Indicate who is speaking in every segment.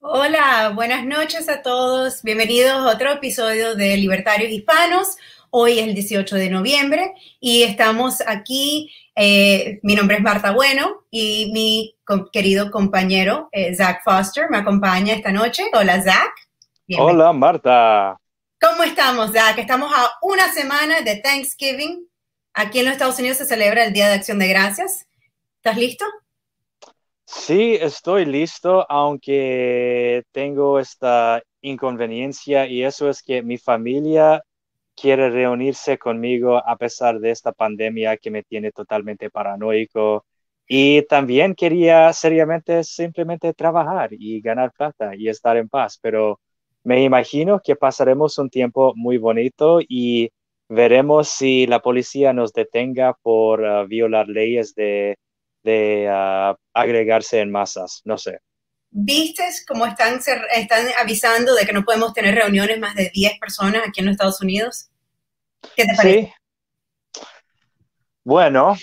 Speaker 1: Hola, buenas noches a todos. Bienvenidos a otro episodio de Libertarios Hispanos. Hoy es el 18 de noviembre y estamos aquí. Eh, mi nombre es Marta Bueno y mi querido compañero eh, Zach Foster me acompaña esta noche. Hola, Zach.
Speaker 2: Hola, Marta.
Speaker 1: ¿Cómo estamos, Zach? Estamos a una semana de Thanksgiving. Aquí en los Estados Unidos se celebra el Día de Acción de Gracias. ¿Estás listo?
Speaker 2: Sí, estoy listo, aunque tengo esta inconveniencia y eso es que mi familia quiere reunirse conmigo a pesar de esta pandemia que me tiene totalmente paranoico. Y también quería seriamente simplemente trabajar y ganar plata y estar en paz, pero me imagino que pasaremos un tiempo muy bonito y veremos si la policía nos detenga por ah, violar leyes de de ah, agregarse en masas, no sé.
Speaker 1: ¿Viste cómo están, están avisando de que no podemos tener reuniones más de 10 personas aquí en los Estados Unidos? ¿Qué te parece?
Speaker 2: Sí. Bueno,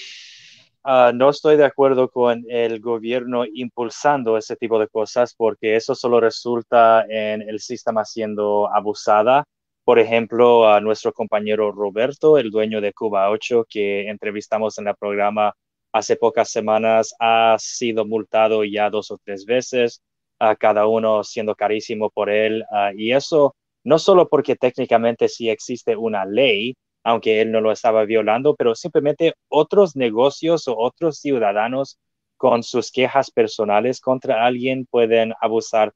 Speaker 2: ah, no estoy de acuerdo con el gobierno impulsando ese tipo de cosas porque eso solo resulta en el sistema siendo abusada. Por ejemplo, a nuestro compañero Roberto, el dueño de Cuba 8, que entrevistamos en el programa hace pocas semanas ha sido multado ya dos o tres veces, a cada uno siendo carísimo por él. Ah, y eso no solo porque técnicamente sí existe una ley, aunque él no lo estaba violando, pero simplemente otros negocios o otros ciudadanos con sus quejas personales contra alguien pueden abusar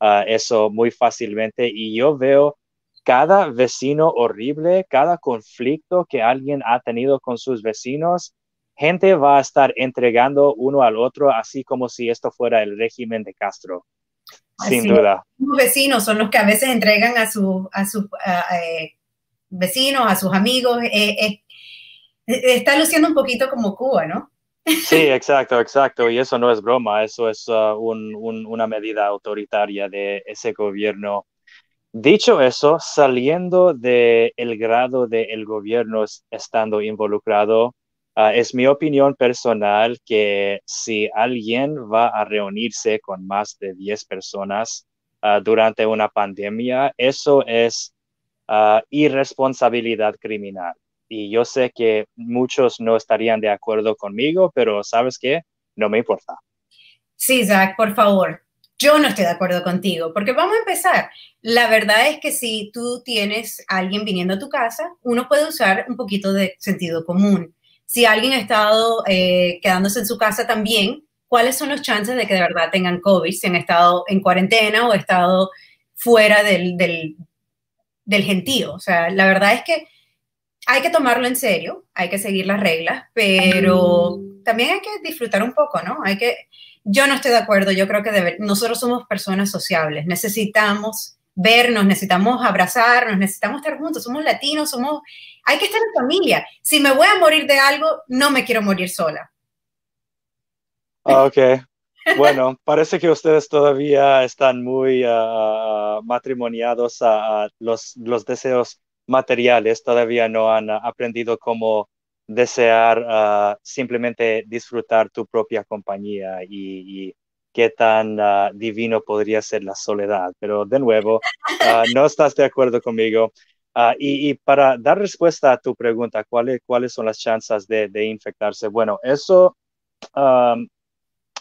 Speaker 2: uh, eso muy fácilmente. Y yo veo cada vecino horrible, cada conflicto que alguien ha tenido con sus vecinos, gente va a estar entregando uno al otro, así como si esto fuera el régimen de Castro. sin duda.
Speaker 1: Los vecinos son los que a veces entregan a, su, a sus eh, vecinos, a sus amigos. Eh, eh, está luciendo un poquito como Cuba, ¿no?
Speaker 2: Sí, exacto, exacto. Y eso no es broma, eso es uh, una medida autoritaria de ese gobierno. Dicho eso, saliendo del el grado del el gobierno estando involucrado, Ah, es mi opinión personal que si alguien va a reunirse con más de 10 personas ah, durante una pandemia, eso es ah, irresponsabilidad criminal. Y yo sé que muchos no estarían de acuerdo conmigo, pero ¿sabes qué? No me importa.
Speaker 1: Sí, Zach, por favor. Yo no estoy de acuerdo contigo, porque vamos a empezar. La verdad es que si tú tienes a alguien viniendo a tu casa, uno puede usar un poquito de sentido común si alguien ha estado eh, quedándose en su casa también, ¿cuáles son los chances de que de verdad tengan COVID si han estado en cuarentena o estado fuera del, del, del gentío? O sea, la verdad es que hay que tomarlo en serio, hay que seguir las reglas, pero también hay que disfrutar un poco, ¿no? Hay que, yo no estoy de acuerdo, yo creo que nosotros somos personas sociables, necesitamos vernos, necesitamos abrazarnos, necesitamos estar juntos, somos latinos, somos, hay que estar en familia. Si me voy a morir de algo, no me quiero morir sola.
Speaker 2: Ah, ok. Bueno, parece que ustedes todavía están muy uh, matrimoniados a, los, los, deseos materiales, todavía no han aprendido cómo desear simplemente disfrutar tu propia compañía y qué tan ah, divino podría ser la soledad. Pero de nuevo, ah, no estás de acuerdo conmigo. Ah, y, para dar respuesta a tu pregunta, ¿cuáles, cuáles son las chances de, infectarse? Bueno, eso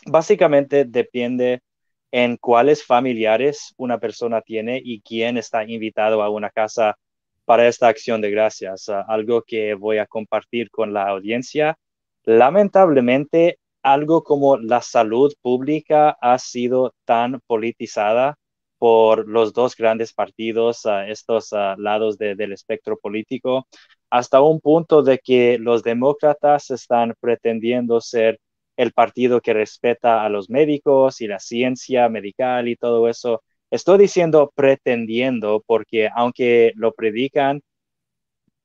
Speaker 2: básicamente depende en cuáles familiares una persona tiene y quién está invitado a una casa para esta acción de gracias. algo que voy a compartir con la audiencia. Lamentablemente, algo como la salud pública ha sido tan politizada por los dos grandes partidos a estos lados del espectro político, hasta un punto de que los demócratas están pretendiendo ser el partido que respeta a los médicos y la ciencia medical y todo eso. Estoy diciendo pretendiendo porque aunque lo predican,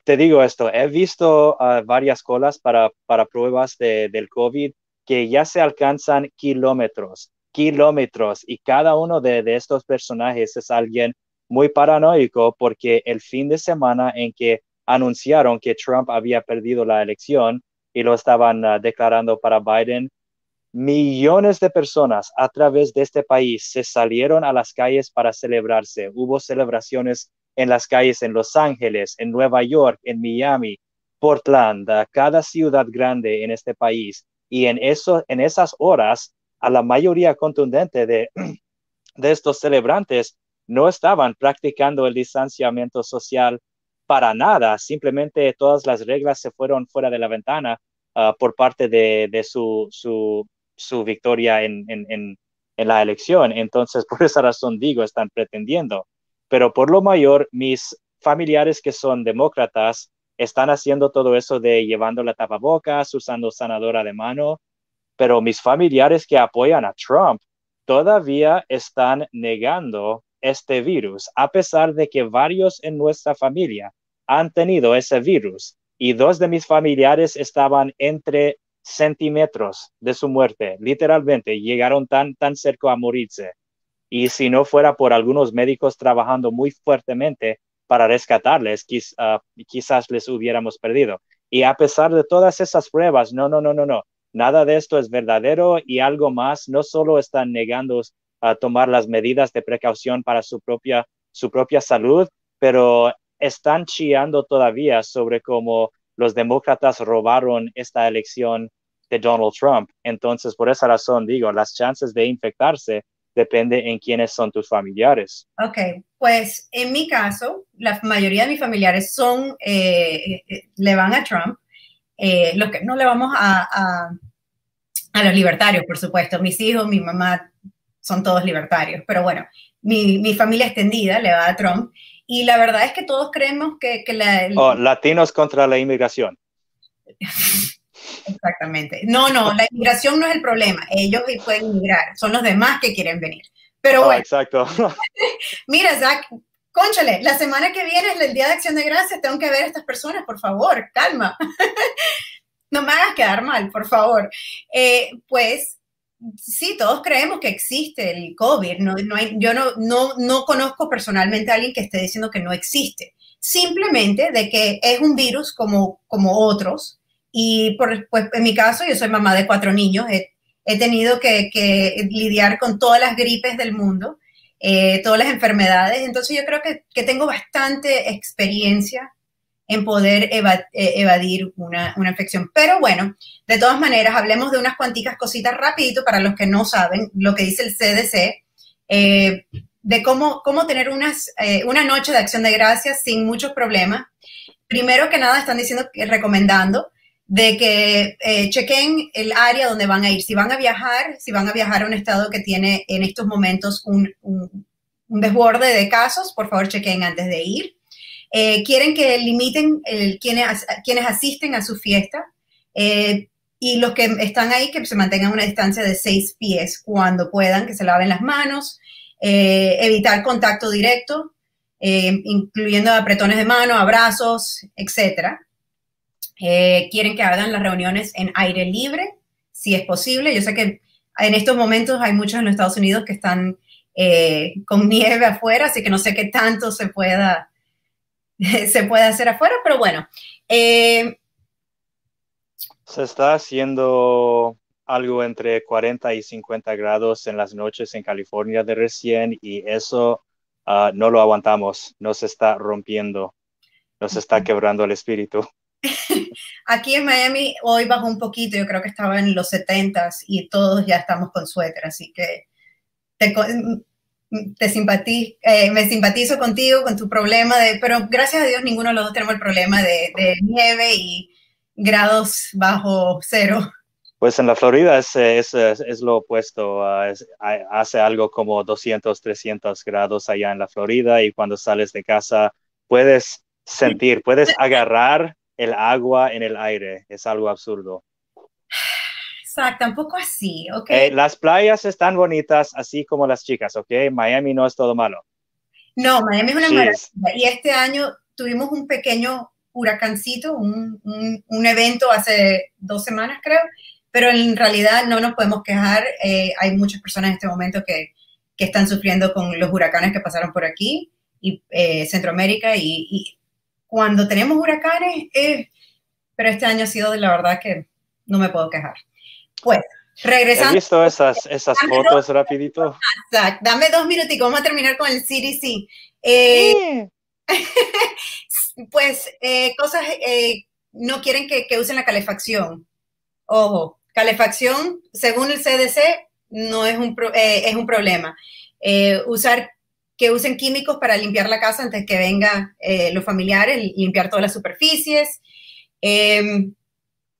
Speaker 2: te digo esto, he visto varias colas para, para pruebas de, del COVID que ya se alcanzan kilómetros, kilómetros, y cada uno de, estos personajes es alguien muy paranoico porque el fin de semana en que anunciaron que Trump había perdido la elección y lo estaban ah, declarando para Biden, millones de personas a través de este país se salieron a las calles para celebrarse. Hubo celebraciones en las calles en Los Ángeles, en Nueva York, en Miami, Portland, cada ciudad grande en este país. Y en, eso, en esas horas, a la mayoría contundente de, de estos celebrantes no estaban practicando el distanciamiento social para nada, simplemente todas las reglas se fueron fuera de la ventana uh, por parte de, su, su, su, victoria en, en, en, la elección. Entonces, por esa razón digo, están pretendiendo. Pero por lo mayor, mis familiares que son demócratas están haciendo todo eso de llevando la tapabocas, usando sanadora de mano, pero mis familiares que apoyan a Trump todavía están negando este virus, a pesar de que varios en nuestra familia han tenido ese virus y dos de mis familiares estaban entre centímetros de su muerte, literalmente llegaron tan, tan cerca a morirse. Y si no fuera por algunos médicos trabajando muy fuertemente para rescatarles, ah, quizás les hubiéramos perdido. Y a pesar de todas esas pruebas, no, no, no, no, no, nada de esto es verdadero y algo más, no solo están negando a tomar las medidas de precaución para su propia, su propia salud, pero están chillando todavía sobre cómo los demócratas robaron esta elección de Donald Trump. Entonces, por esa razón digo, las chances de infectarse depende en quiénes son tus familiares.
Speaker 1: Ok, pues en mi caso, la mayoría de mis familiares son, eh, eh, le van a Trump, eh, los que no le vamos a, a, los libertarios, por supuesto. Mis hijos, mi mamá, son todos libertarios, pero bueno, mi, mi, familia extendida le va a Trump y la verdad es que todos creemos que, que la...
Speaker 2: Oh, latinos contra la inmigración.
Speaker 1: Exactamente. No, no, la inmigración no es el problema. Ellos pueden inmigrar, son los demás que quieren venir. Pero bueno.
Speaker 2: exacto.
Speaker 1: Mira, Zach, conchale, la semana que viene es el Día de Acción de Gracias, tengo que ver a estas personas, por favor, calma. no me hagas quedar mal, por favor. Eh, pues sí, todos creemos que existe el COVID. No, no hay, yo no, no, no conozco personalmente a alguien que esté diciendo que no existe. Simplemente de que es un virus como, como otros y por, pues, en mi caso, yo soy mamá de cuatro niños, he, he tenido que, lidiar con todas las gripes del mundo, eh, todas las enfermedades, entonces yo creo que, tengo bastante experiencia en poder eh, evadir una, una, infección. Pero bueno, de todas maneras, hablemos de unas cuanticas cositas rapidito para los que no saben lo que dice el CDC, eh, de cómo, cómo tener unas, una noche de acción de gracias sin muchos problemas. Primero que nada, están diciendo, recomendando de que eh, chequen el área donde van a ir. Si van a viajar, si van a viajar a un estado que tiene en estos momentos un, un, desborde de casos, por favor chequen antes de ir. Eh, quieren que limiten quienes, quienes asisten a su fiesta eh, y los que están ahí que se mantengan una distancia de seis pies cuando puedan, que se laven las manos, evitar contacto directo, incluyendo apretones de mano, abrazos, etcétera. Eh, quieren que hagan las reuniones en aire libre, si es posible. Yo sé que en estos momentos hay muchos en los Estados Unidos que están eh, con nieve afuera, así que no sé qué tanto se pueda, se puede hacer afuera, pero bueno. Eh,
Speaker 2: se está haciendo algo entre 40 y 50 grados en las noches en California de recién y eso uh, no lo aguantamos, nos está rompiendo, nos está quebrando el espíritu.
Speaker 1: Aquí en Miami hoy bajó un poquito, yo creo que estaba en los 70 y todos ya estamos con suéter, así que te, te simpatizo, eh, me simpatizo contigo, con tu problema, de, pero gracias a Dios ninguno de los dos tenemos el problema de, nieve y grados bajo cero.
Speaker 2: Pues en la Florida es, es, es lo opuesto, uh, hace algo como 200, 300 grados allá en la Florida y cuando sales de casa puedes sentir, puedes agarrar el agua en el aire. Es algo absurdo.
Speaker 1: Exacto, tampoco así, ¿ok?
Speaker 2: Eh, las playas están bonitas, así como las chicas, ¿ok? Miami no es todo malo.
Speaker 1: No, Miami es una maravilla. Y este año tuvimos un pequeño huracancito, un, un, evento hace dos semanas, creo, pero en realidad no nos podemos quejar. Eh, hay muchas personas en este momento que, que, están sufriendo con los huracanes que pasaron por aquí y eh, Centroamérica y, y, cuando tenemos huracanes, eh, pero este año ha sido de la verdad que no me puedo quejar. Pues, Regresando.
Speaker 2: He visto esas, esas fotos rapidito.
Speaker 1: Dame dos minutos y vamos a terminar con el CDC. Eh, pues eh, cosas, eh, no quieren que, que, usen la calefacción. Ojo, calefacción, según el CDC, no es un, es un problema. usar que usen químicos para limpiar la casa antes que vengan los familiares, limpiar todas las superficies. Em,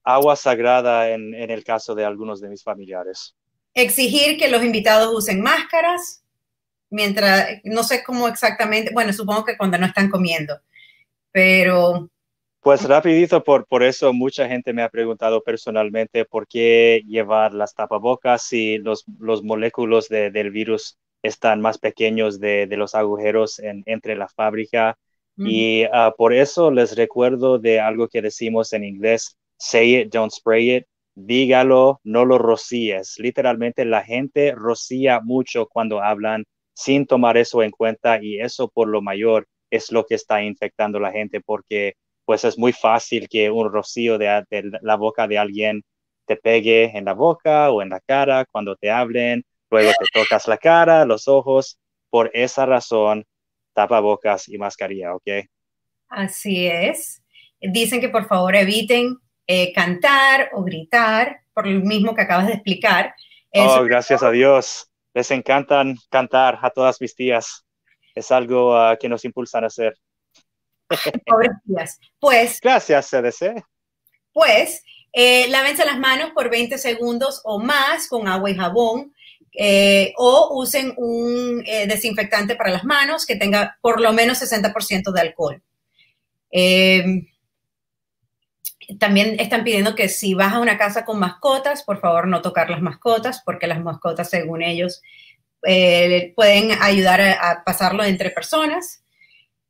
Speaker 2: agua sagrada en, en, el caso de algunos de mis familiares.
Speaker 1: Exigir que los invitados usen máscaras, mientras, no sé cómo exactamente, bueno, supongo que cuando no están comiendo, pero...
Speaker 2: Pues rapidito, por, por eso mucha gente me ha preguntado personalmente por qué llevar las tapabocas si los, los moléculos de, del virus están más pequeños de, de los agujeros en, entre la fábrica. Y uh, por eso les recuerdo de algo que decimos en inglés, say it, don't spray it. Dígalo, no lo rocíes. Literalmente la gente rocía mucho cuando hablan sin tomar eso en cuenta y eso por lo mayor es lo que está infectando a la gente porque pues es muy fácil que un rocío de, la boca de alguien te pegue en la boca o en la cara cuando te hablen, luego te tocas la cara, los ojos. Por esa razón, tapa bocas y mascarilla, ¿ok?
Speaker 1: Así es. Dicen que por favor eviten eh, cantar o gritar, por lo mismo que acabas de explicar.
Speaker 2: oh, gracias a Dios. Les encantan cantar a todas mis tías. Es algo uh, que nos impulsan a hacer.
Speaker 1: Pobres tías. Pues.
Speaker 2: Gracias, CDC.
Speaker 1: Pues, eh, lávense las manos por 20 segundos o más con agua y jabón. Eh, o usen un eh, desinfectante para las manos que tenga por lo menos 60% de alcohol. Eh, también están pidiendo que si vas a una casa con mascotas, por favor no tocar las mascotas, porque las mascotas, según ellos, eh, pueden ayudar a, pasarlo entre personas.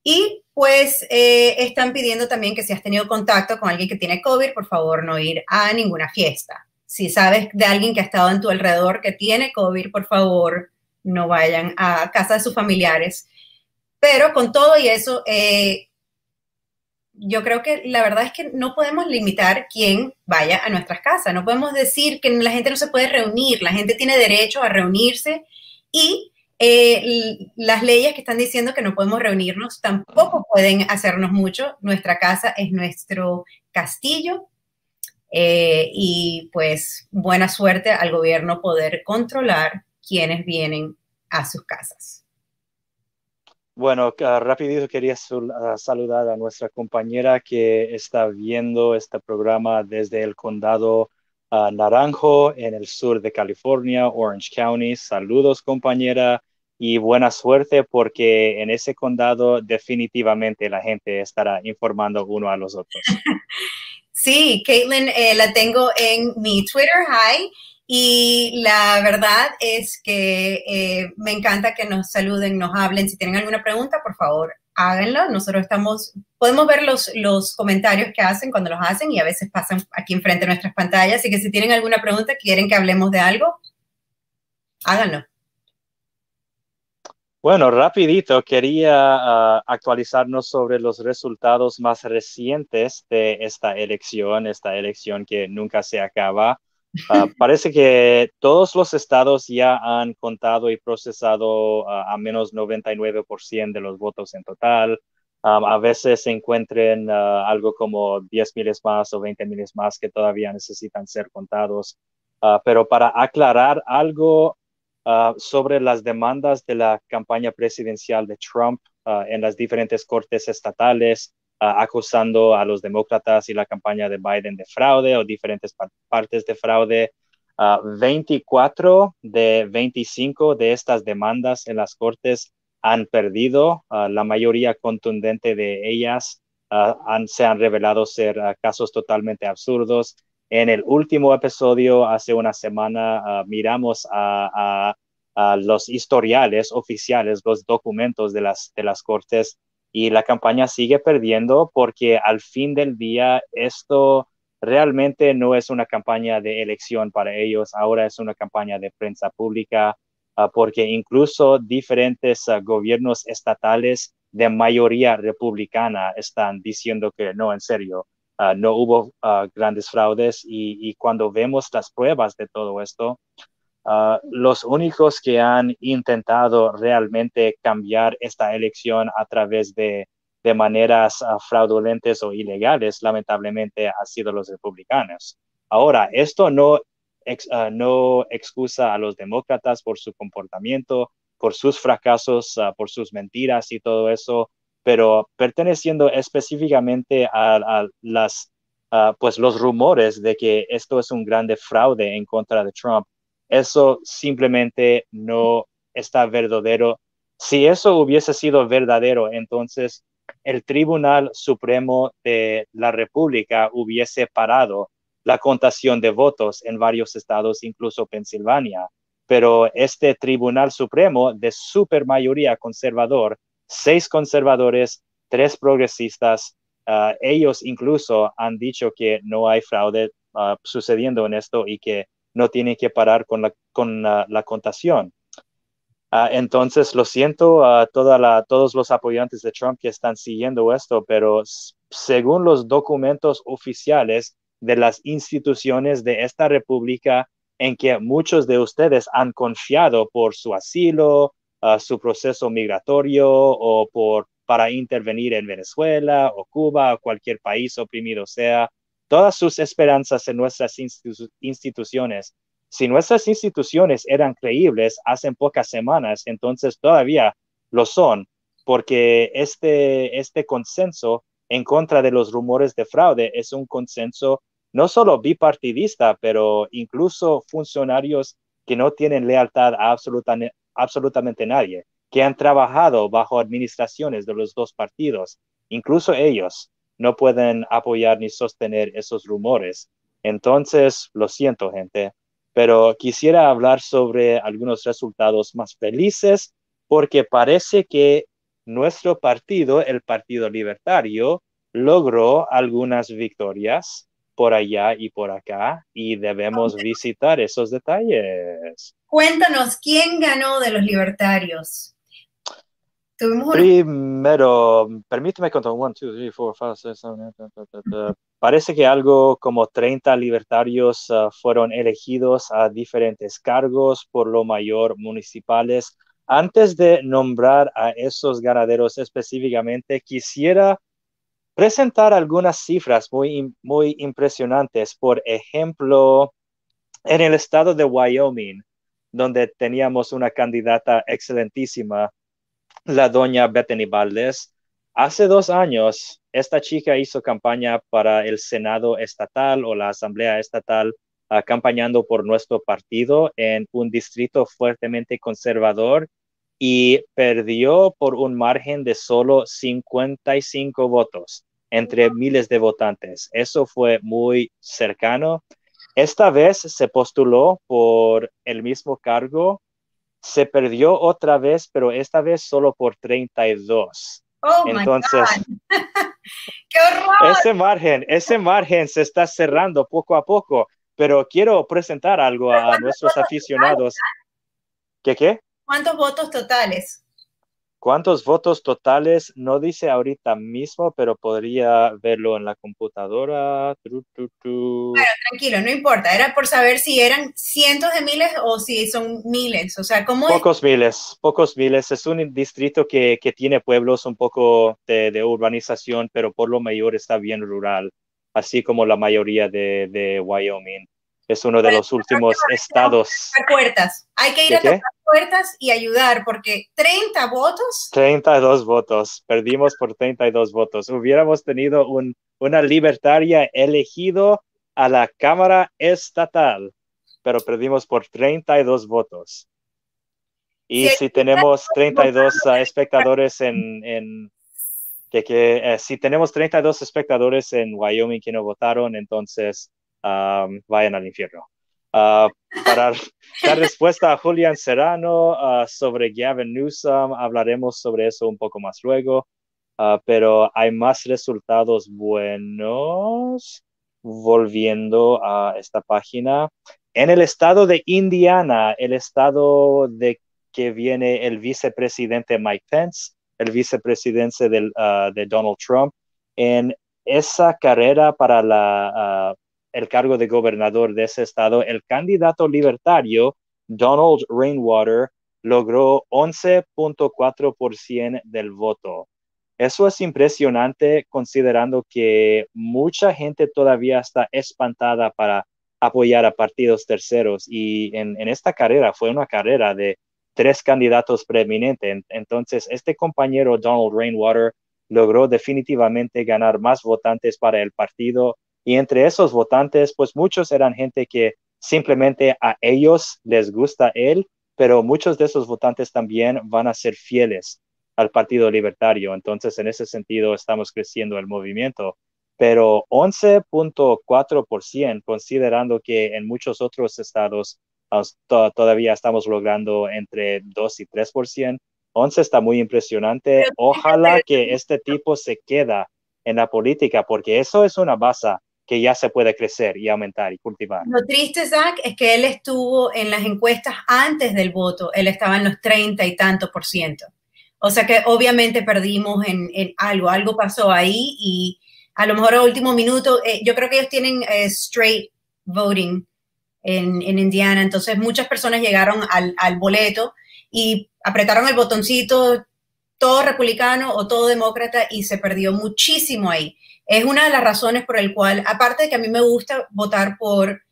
Speaker 1: Y pues están pidiendo también que si has tenido contacto con alguien que tiene COVID, por favor no ir a ninguna fiesta. Si sabes de alguien que ha estado en tu alrededor que tiene COVID, por favor no vayan a casa de sus familiares. Pero con todo y eso, eh, yo creo que la verdad es que no podemos limitar quién vaya a nuestras casas, no podemos decir que la gente no se puede reunir, la gente tiene derecho a reunirse y eh, las leyes que están diciendo que no podemos reunirnos tampoco pueden hacernos mucho. Nuestra casa es nuestro castillo eh, y pues buena suerte al gobierno poder controlar quienes vienen a sus casas.
Speaker 2: Bueno, uh, rapidito quería uh, saludar a nuestra compañera que está viendo este programa desde el condado uh, Naranjo en el sur de California, Orange County. Saludos, compañera, y buena suerte porque en ese condado definitivamente la gente estará informando uno a los otros.
Speaker 1: Sí, Caitlin, eh, la tengo en mi Twitter, hi, y la verdad es que eh, me encanta que nos saluden, nos hablen. Si tienen alguna pregunta, por favor, háganlo. Nosotros estamos, podemos ver los, los comentarios que hacen cuando los hacen y a veces pasan aquí enfrente de nuestras pantallas. Así que si tienen alguna pregunta, quieren que hablemos de algo, háganlo.
Speaker 2: Bueno, rapidito, quería uh, actualizarnos sobre los resultados más recientes de esta elección, esta elección que nunca se acaba. Ah, parece que todos los estados ya han contado y procesado uh, a menos 99% de los votos en total. Um, a veces se encuentren algo como 10 miles más o 20 miles más que todavía necesitan ser contados. pero para aclarar algo sobre las demandas de la campaña presidencial de Trump en las diferentes cortes estatales, Ah, acusando a los demócratas y la campaña de Biden de fraude o diferentes partes de fraude. 24 ah, de 25 de estas demandas en las cortes han perdido. Ah, la mayoría contundente de ellas se han revelado ser casos totalmente absurdos. En el último episodio, hace una semana, miramos a, los historiales oficiales, los documentos de las, de las cortes y la campaña sigue perdiendo porque al fin del día esto realmente no es una campaña de elección para ellos, ahora es una campaña de prensa pública ah, porque incluso diferentes ah, gobiernos estatales de mayoría republicana están diciendo que no, en serio, ah, no hubo ah, grandes fraudes y, cuando vemos las pruebas de todo esto, los únicos que han intentado realmente cambiar esta elección a través de, de maneras fraudulentas o ilegales, lamentablemente, han sido los republicanos. Ahora, esto no, no excusa a los demócratas por su comportamiento, por sus fracasos, por sus mentiras y todo eso pero perteneciendo específicamente a, pues los rumores de que esto es un grande fraude en contra de Trump, eso simplemente no está verdadero. Si eso hubiese sido verdadero, entonces el Tribunal Supremo de la República hubiese parado la contación de votos en varios estados, incluso Pensilvania. Pero este Tribunal Supremo de supermayoría conservador seis conservadores, tres progresistas. Ah, ellos incluso han dicho que no hay fraude ah, sucediendo en esto y que no tienen que parar con la, con, la contación. Ah, entonces, lo siento a toda la, todos los apoyantes de Trump que están siguiendo esto, pero según los documentos oficiales de las instituciones de esta república, en que muchos de ustedes han confiado por su asilo, su proceso migratorio o por, para intervenir en Venezuela o Cuba o cualquier país oprimido sea, todas sus esperanzas en nuestras instituciones. Si nuestras instituciones eran creíbles hace pocas semanas, entonces todavía lo son, porque este, este consenso en contra de los rumores de fraude es un consenso no solo bipartidista, pero incluso funcionarios que no tienen lealtad a absolutamente absolutamente nadie, que han trabajado bajo administraciones de los dos partidos. Incluso ellos no pueden apoyar ni sostener esos rumores. Entonces, lo siento, gente, pero quisiera hablar sobre algunos resultados más felices porque parece que nuestro partido, el Partido Libertario, logró algunas victorias por allá y por acá y debemos visitar esos detalles.
Speaker 1: Cuéntanos, ¿quién ganó de los libertarios?
Speaker 2: Primero, permíteme contar. One, two, three, four, five, six, seven, eight, Parece que algo como 30 libertarios uh, fueron elegidos a diferentes cargos, por lo mayor municipales. Antes de nombrar a esos ganaderos específicamente, quisiera presentar algunas cifras muy, muy impresionantes. Por ejemplo, en el estado de Wyoming, donde teníamos una candidata excelentísima, la doña Bethany Valdez. Hace dos años, esta chica hizo campaña para el Senado estatal o la Asamblea estatal, acompañando por nuestro partido en un distrito fuertemente conservador y perdió por un margen de solo 55 votos entre miles de votantes. Eso fue muy cercano. Esta vez se postuló por el mismo cargo, se perdió otra vez, pero esta vez solo por 32.
Speaker 1: Oh Entonces, ¡Qué horror!
Speaker 2: Ese margen, ese margen se está cerrando poco a poco, pero quiero presentar algo a nuestros aficionados. ¿Qué qué?
Speaker 1: ¿Cuántos votos totales?
Speaker 2: ¿Cuántos votos totales? No dice ahorita mismo, pero podría verlo en la computadora.
Speaker 1: Bueno, tranquilo, no importa. Era por saber si eran cientos de miles o si son miles. O sea, ¿cómo
Speaker 2: Pocos miles, pocos miles. Es un distrito que, que tiene pueblos un poco de, de, urbanización, pero por lo mayor está bien rural, así como la mayoría de, de Wyoming es uno de los últimos estados.
Speaker 1: Puertas. Hay que ir a tocar puertas y ayudar porque 30 votos.
Speaker 2: 32 votos. Perdimos por 32 votos. Hubiéramos tenido un, una libertaria elegido a la Cámara Estatal, pero perdimos por 32 votos. Y si, tenemos 32 espectadores en, en que, que eh, si tenemos 32 espectadores en Wyoming que no votaron, entonces vayan al infierno. Uh, para dar respuesta a Julian Serrano uh, sobre Gavin Newsom, hablaremos sobre eso un poco más luego, uh, pero hay más resultados buenos volviendo a esta página. En el estado de Indiana, el estado de que viene el vicepresidente Mike Pence, el vicepresidente del, de Donald Trump, en esa carrera para la, el cargo de gobernador de ese estado, el candidato libertario, Donald Rainwater, logró 11.4% del voto. Eso es impresionante considerando que mucha gente todavía está espantada para apoyar a partidos terceros y en, esta carrera fue una carrera de tres candidatos preeminentes. Entonces, este compañero Donald Rainwater logró definitivamente ganar más votantes para el partido y entre esos votantes, pues muchos eran gente que simplemente a ellos les gusta él pero muchos de esos votantes también van a ser fieles al Partido Libertario. Entonces, en ese sentido, estamos creciendo el movimiento. Pero 11.4%, considerando que en muchos otros estados todavía estamos logrando entre 2 y 3%, 11 está muy impresionante. Ojalá que este tipo se queda en la política, porque eso es una base que ya se puede crecer y aumentar y cultivar.
Speaker 1: Lo triste, Zach, es que él estuvo en las encuestas antes del voto, él estaba en los 30 y tanto por ciento. O sea que obviamente perdimos en, algo, algo pasó ahí y a lo mejor a último minuto, eh, yo creo que ellos tienen eh, straight voting en, en, Indiana, entonces muchas personas llegaron al, al boleto y apretaron el botoncito todo republicano o todo demócrata y se perdió muchísimo ahí es una de las razones por el cual, aparte de que a mí me gusta votar por,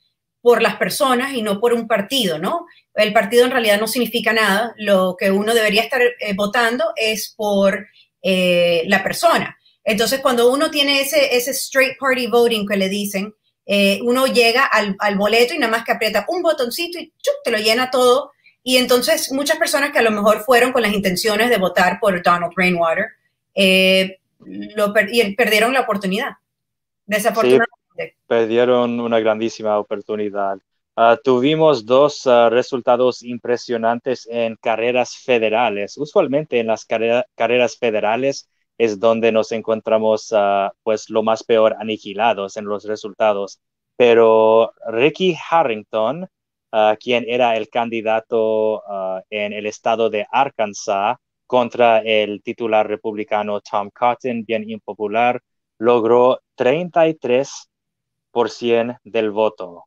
Speaker 1: por las personas y no por un partido, ¿no? El partido en realidad no significa nada, lo que uno debería estar eh, votando es por eh, la persona. Entonces, cuando uno tiene ese, ese straight party voting que le dicen, eh, uno llega al, al, boleto y nada más que aprieta un botoncito y te lo llena todo. Y entonces muchas personas que a lo mejor fueron con las intenciones de votar por Donald Rainwater, lo perdieron la oportunidad. Desafortunadamente.
Speaker 2: perdieron una grandísima oportunidad. Ah, tuvimos dos ah, resultados impresionantes en carreras federales. Usualmente en las carreras federales es donde nos encontramos uh, pues lo más peor aniquilados en los resultados. Pero Ricky Harrington, quien era el candidato en el estado de Arkansas, contra el titular republicano Tom Cotton, bien impopular, logró 33% del voto.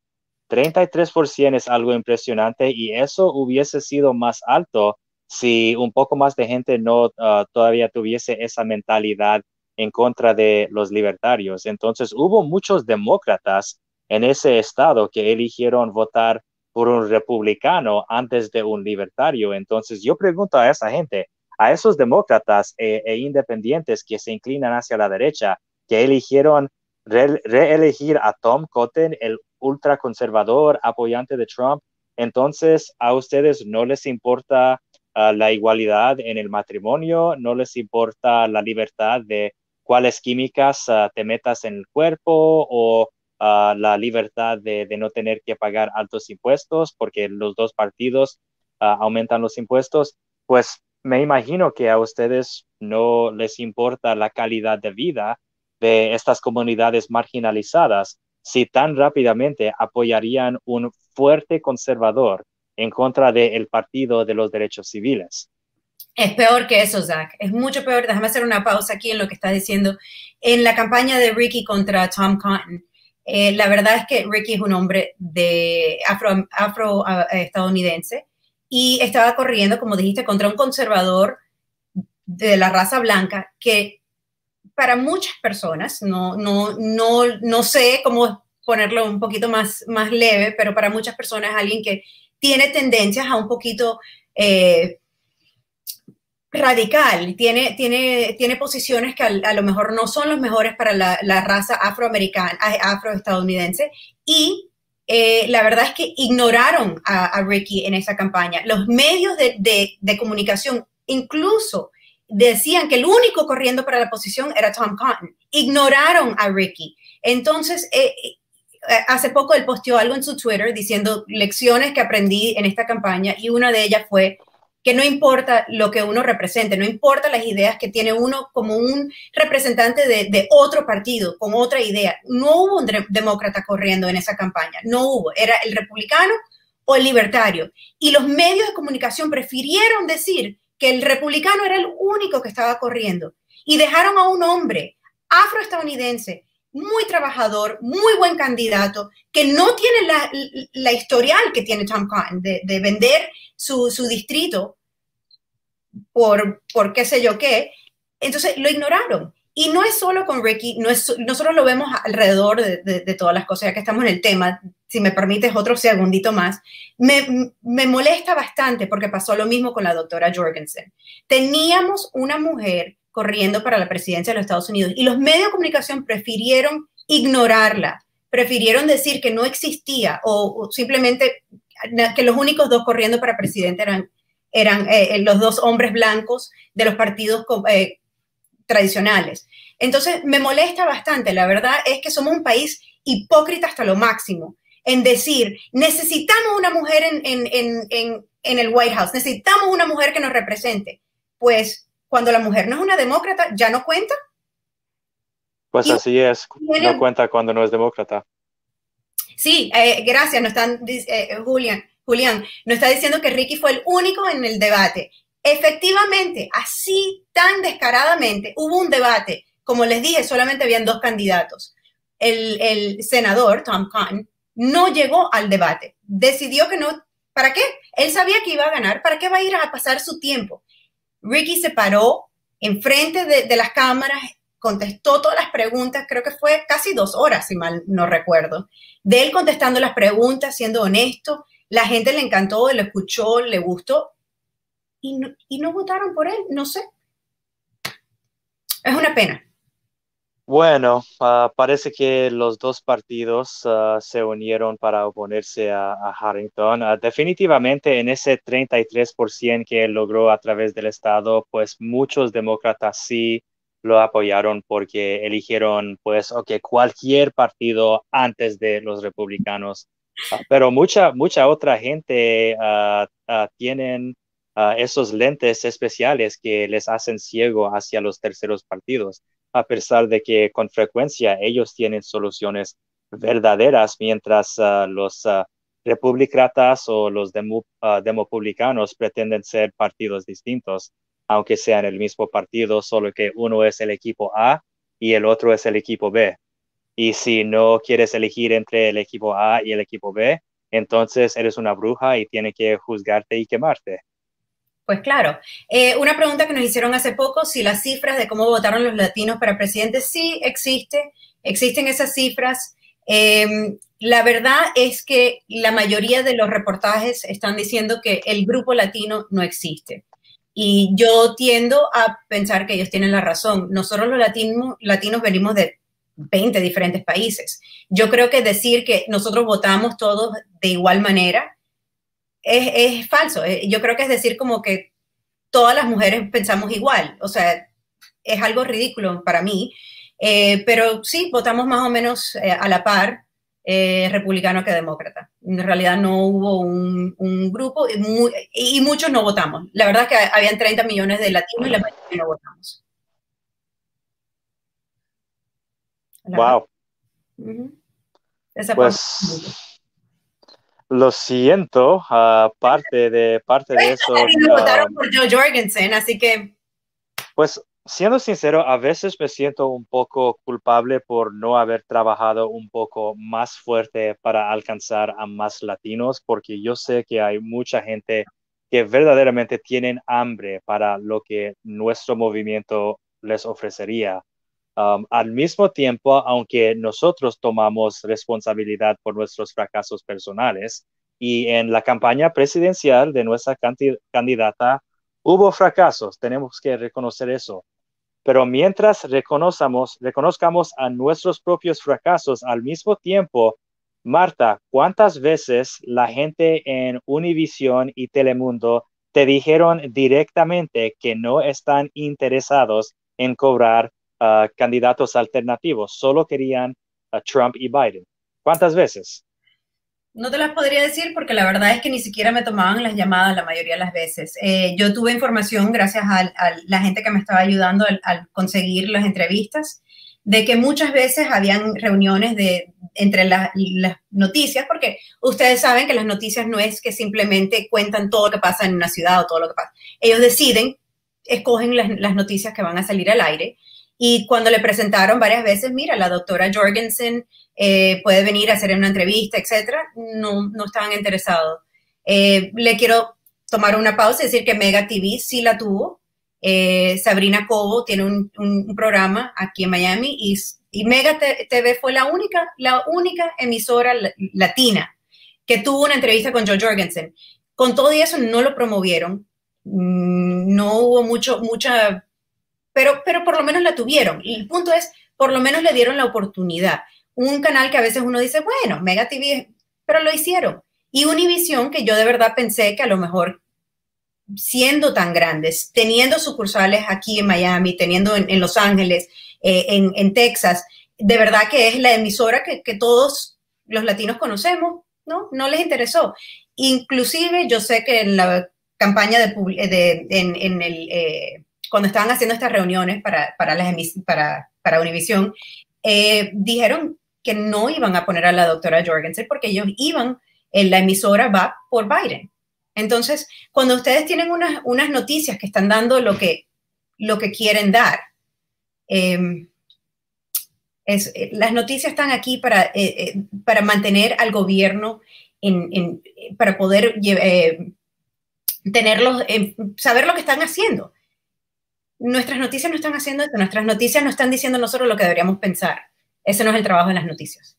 Speaker 2: 33% es algo impresionante y eso hubiese sido más alto si un poco más de gente no ah, todavía tuviese esa mentalidad en contra de los libertarios. Entonces hubo muchos demócratas en ese estado que eligieron votar por un republicano antes de un libertario. Entonces yo pregunto a esa gente, a esos demócratas e, e, independientes que se inclinan hacia la derecha, que eligieron reelegir a Tom Cotton, el ultraconservador apoyante de Trump, entonces a ustedes no les importa ah, la igualdad en el matrimonio, no les importa la libertad de cuáles químicas ah, te metas en el cuerpo o ah, la libertad de, de, no tener que pagar altos impuestos porque los dos partidos aumentan los impuestos, pues me imagino que a ustedes no les importa la calidad de vida de estas comunidades marginalizadas si tan rápidamente apoyarían un fuerte conservador en contra del Partido de los Derechos Civiles.
Speaker 1: Es peor que eso, Zach. Es mucho peor. Déjame hacer una pausa aquí en lo que estás diciendo. En la campaña de Ricky contra Tom Cotton, eh, la verdad es que Ricky es un hombre de afro-estadounidense y estaba corriendo, como dijiste, contra un conservador de la raza blanca que para muchas personas, no, no, no, no sé cómo ponerlo un poquito más, más leve, pero para muchas personas alguien que tiene tendencias a un poquito eh, radical, tiene, tiene, tiene posiciones que a, lo mejor no son los mejores para la, la raza afroamericana, afroestadounidense, y eh, la verdad es que ignoraron a, Ricky en esa campaña. Los medios de, comunicación incluso decían que el único corriendo para la posición era Tom Cotton. Ignoraron a Ricky. Entonces, eh, eh, hace poco él posteó algo en su Twitter diciendo lecciones que aprendí en esta campaña y una de ellas fue que no importa lo que uno represente, no importa las ideas que tiene uno como un representante de, otro partido, con otra idea. No hubo un demócrata corriendo en esa campaña, no hubo, era el republicano o el libertario. Y los medios de comunicación prefirieron decir que el republicano era el único que estaba corriendo y dejaron a un hombre afroestadounidense, muy trabajador, muy buen candidato, que no tiene la, historial que tiene Tom Cotton de, vender su, distrito por, por qué sé yo qué. Entonces lo ignoraron. Y no es solo con Ricky, no es, nosotros lo vemos alrededor de, todas las cosas, ya que estamos en el tema, si me permites otro segundito más, me, me molesta bastante porque pasó lo mismo con la doctora Jorgensen. Teníamos una mujer corriendo para la presidencia de los Estados Unidos y los medios de comunicación prefirieron ignorarla, prefirieron decir que no existía o, simplemente que los únicos dos corriendo para presidente eran, eran eh, los dos hombres blancos de los partidos eh, tradicionales. Entonces, me molesta bastante. La verdad es que somos un país hipócrita hasta lo máximo en decir, necesitamos una mujer en, en el White House, necesitamos una mujer que nos represente. Pues cuando la mujer no es una demócrata, ya no cuenta.
Speaker 2: Pues así es, no cuenta cuando no es demócrata.
Speaker 1: Sí, eh, gracias, nos están, eh, Julián, Julián, nos está diciendo que Ricky fue el único en el debate. Efectivamente, así tan descaradamente, hubo un debate. Como les dije, solamente habían dos candidatos. El, el senador, Tom Kahn, no llegó al debate. Decidió que no. ¿Para qué? Él sabía que iba a ganar. ¿Para qué va a ir a pasar su tiempo? Ricky se paró enfrente de, de las cámaras, contestó todas las preguntas, creo que fue casi dos horas, si mal no recuerdo, de él contestando las preguntas, siendo honesto. La gente le encantó, le escuchó, le gustó y no, votaron por él, no sé. Es una pena.
Speaker 2: Bueno, ah, parece que los dos partidos ah, se unieron para oponerse a, Harrington. Ah, definitivamente en ese 33% que logró a través del Estado, pues muchos demócratas sí lo apoyaron porque eligieron pues okay, cualquier partido antes de los republicanos. Pero mucha, mucha otra gente tienen esos lentes especiales que les hacen ciego hacia los terceros partidos a pesar de que con frecuencia ellos tienen soluciones verdaderas, mientras ah, los uh, republicanos o los demo, uh, demopublicanos pretenden ser partidos distintos, aunque sean el mismo partido, solo que uno es el equipo A y el otro es el equipo B. Y si no quieres elegir entre el equipo A y el equipo B, entonces eres una bruja y tiene que juzgarte y quemarte.
Speaker 1: Pues claro. Eh, una pregunta que nos hicieron hace poco, si las cifras de cómo votaron los latinos para presidente, sí existe, existen esas cifras. Em, la verdad es que la mayoría de los reportajes están diciendo que el grupo latino no existe. Y yo tiendo a pensar que ellos tienen la razón. Nosotros los latinos, latinos venimos de 20 diferentes países. Yo creo que decir que nosotros votamos todos de igual manera es, falso. Eh, yo creo que es decir como que todas las mujeres pensamos igual. O sea, es algo ridículo para mí. Eh, pero sí, votamos más o menos eh, a la par, republicano que demócrata. En realidad no hubo un, grupo y, muchos no votamos. La verdad es que habían 30 millones de latinos y la mayoría no votamos.
Speaker 2: Wow. pues, lo siento, aparte de, parte de eso.
Speaker 1: votaron por Joe Jorgensen, así que.
Speaker 2: Pues siendo sincero, a veces me siento un poco culpable por no haber trabajado un poco más fuerte para alcanzar a más latinos, porque yo sé que hay mucha gente que verdaderamente tienen hambre para lo que nuestro movimiento les ofrecería. Um, al mismo tiempo, aunque nosotros tomamos responsabilidad por nuestros fracasos personales y en la campaña presidencial de nuestra candidata hubo fracasos, tenemos que reconocer eso. Pero mientras reconozcamos, reconozcamos a nuestros propios fracasos al mismo tiempo, Marta, ¿cuántas veces la gente en Univision y Telemundo te dijeron directamente que no están interesados en cobrar candidatos alternativos, solo querían a Trump y Biden. ¿Cuántas veces?
Speaker 1: No te las podría decir porque la verdad es que ni siquiera me tomaban las llamadas la mayoría de las veces. Eh, yo tuve información gracias a, la gente que me estaba ayudando al, conseguir las entrevistas, de que muchas veces habían reuniones de, entre las noticias, porque ustedes saben que las noticias no es que simplemente cuentan todo lo que pasa en una ciudad o todo lo que pasa. Ellos deciden, escogen las, las noticias que van a salir al aire Y cuando le presentaron varias veces, mira, la doctora Jorgensen eh, puede venir a hacer una entrevista, etcétera, no, no estaban interesados. Eh, le quiero tomar una pausa y decir que Mega TV sí la tuvo. Eh, Sabrina Cobo tiene un, un, programa aquí en Miami y, y, Mega TV fue la única, la única emisora latina que tuvo una entrevista con Joe Jorgensen. Con todo y eso no lo promovieron, mm, no hubo mucho, mucha pero, pero por lo menos la tuvieron. Y el punto es, por lo menos le dieron la oportunidad. Un canal que a veces uno dice, bueno, Mega TV, pero lo hicieron. Y Univision, que yo de verdad pensé que a lo mejor siendo tan grandes, teniendo sucursales aquí en Miami, teniendo en, Los Ángeles, eh, en, en, Texas, de verdad que es la emisora que, que, todos los latinos conocemos, ¿no? No les interesó. Inclusive yo sé que en la campaña de, de en, en, el, eh, cuando estaban haciendo estas reuniones para, para, las para, para Univision, eh, dijeron que no iban a poner a la doctora Jorgensen porque ellos iban, en la emisora va por Biden. Entonces, cuando ustedes tienen unas, unas noticias que están dando lo que, lo que quieren dar, em, es, eh, las noticias están aquí para, eh, para mantener al gobierno en, en, para poder tenerlos, saber lo que están haciendo nuestras noticias no están haciendo esto, nuestras noticias no están diciendo nosotros lo que deberíamos pensar. Ese no es el trabajo de las noticias.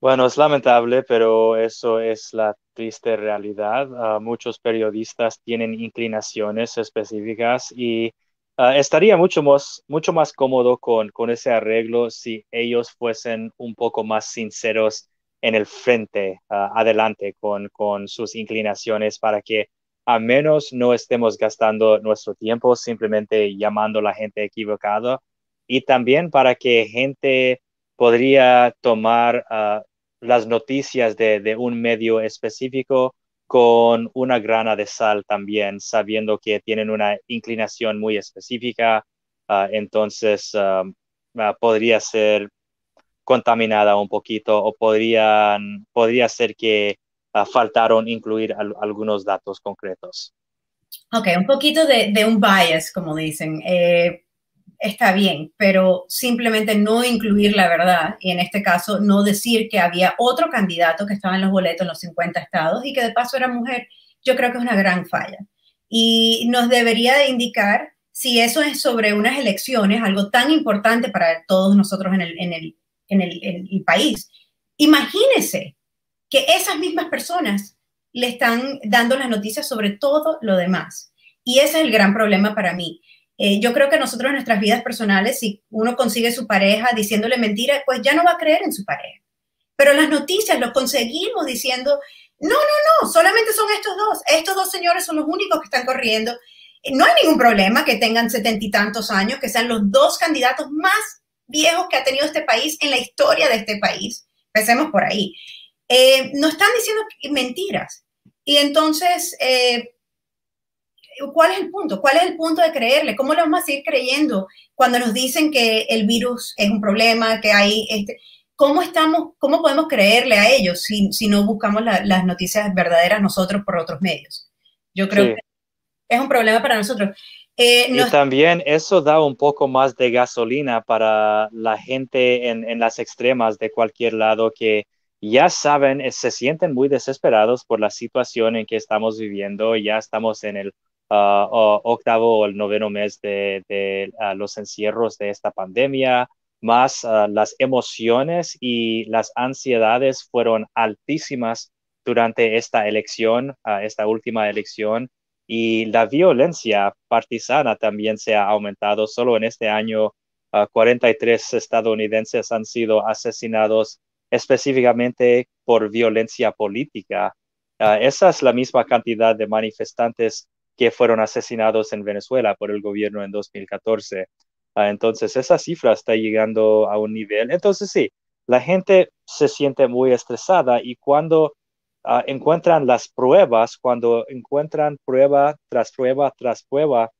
Speaker 2: Bueno, es lamentable, pero eso es la triste realidad. Ah, muchos periodistas tienen inclinaciones específicas y ah, estaría mucho más, mucho más cómodo con, con ese arreglo si ellos fuesen un poco más sinceros en el frente, ah, adelante, con, con sus inclinaciones para que a menos no estemos gastando nuestro tiempo simplemente llamando a la gente equivocada. Y también para que gente podría tomar ah, las noticias de, un medio específico con una grana de sal también, sabiendo que tienen una inclinación muy específica, ah, entonces ah, podría ser contaminada un poquito o podrían, podría ser que Ah, faltaron incluir algunos datos concretos.
Speaker 1: Ok, un poquito de, un bias, como dicen. Eh, está bien, pero simplemente no incluir la verdad y en este caso no decir que había otro candidato que estaba en los boletos en los 50 estados y que de paso era mujer, yo creo que es una gran falla. Y nos debería de indicar si eso es sobre unas elecciones, algo tan importante para todos nosotros en el, en el, en el, en el país. Imagínese que esas mismas personas le están dando las noticias sobre todo lo demás. Y ese es el gran problema para mí. Eh, yo creo que nosotros en nuestras vidas personales, si uno consigue su pareja diciéndole mentiras, pues ya no va a creer en su pareja. Pero las noticias lo conseguimos diciendo, no, no, no, solamente son estos dos. Estos dos señores son los únicos que están corriendo. No hay ningún problema que tengan setenta y tantos años, que sean los dos candidatos más viejos que ha tenido este país en la historia de este país. Empecemos por ahí. Eh, no están diciendo mentiras. Y entonces, eh, ¿cuál es el punto? ¿Cuál es el punto de creerle? ¿Cómo le vamos a seguir creyendo cuando nos dicen que el virus es un problema, que hay este... ¿Cómo, estamos, ¿Cómo podemos creerle a ellos si, si no buscamos las noticias verdaderas nosotros por otros medios? Yo creo que es un problema para nosotros.
Speaker 2: Eh, y también eso da un poco más de gasolina para la gente en, en las extremas de cualquier lado que ya saben, eh, se sienten muy desesperados por la situación en que estamos viviendo. Ya estamos en el ah, octavo o el noveno mes de, ah, los encierros de esta pandemia, más ah, las emociones y las ansiedades fueron altísimas durante esta elección, esta última elección. Y la violencia partisana también se ha aumentado. Solo en este año, 43 estadounidenses han sido asesinados específicamente por violencia política. Ah, esa es la misma cantidad de manifestantes que fueron asesinados en Venezuela por el gobierno en 2014. Ah, entonces, esa cifra está llegando a un nivel. Entonces, sí, la gente se siente muy estresada y cuando ah, encuentran las pruebas, cuando encuentran prueba tras prueba tras prueba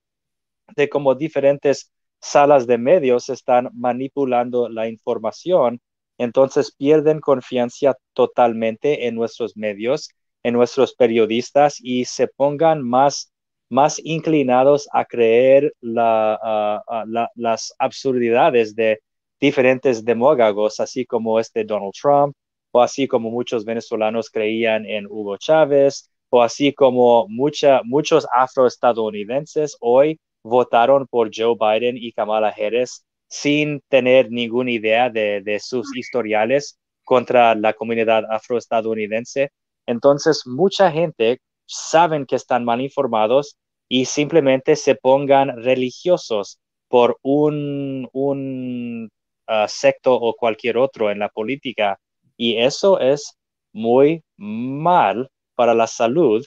Speaker 2: de cómo diferentes salas de medios están manipulando la información, entonces pierden confianza totalmente en nuestros medios, en nuestros periodistas y se pongan más, más inclinados a creer las absurdidades de diferentes demógagos, así como este Donald Trump, o así como muchos venezolanos creían en Hugo Chávez, o así como mucha, muchos afroestadounidenses hoy votaron por Joe Biden y Kamala Harris sin tener ninguna idea de, sus historiales contra la comunidad afroestadounidense. Entonces, mucha gente saben que están mal informados y simplemente se pongan religiosos por un, un ah, secto o cualquier otro en la política. Y eso es muy mal para la salud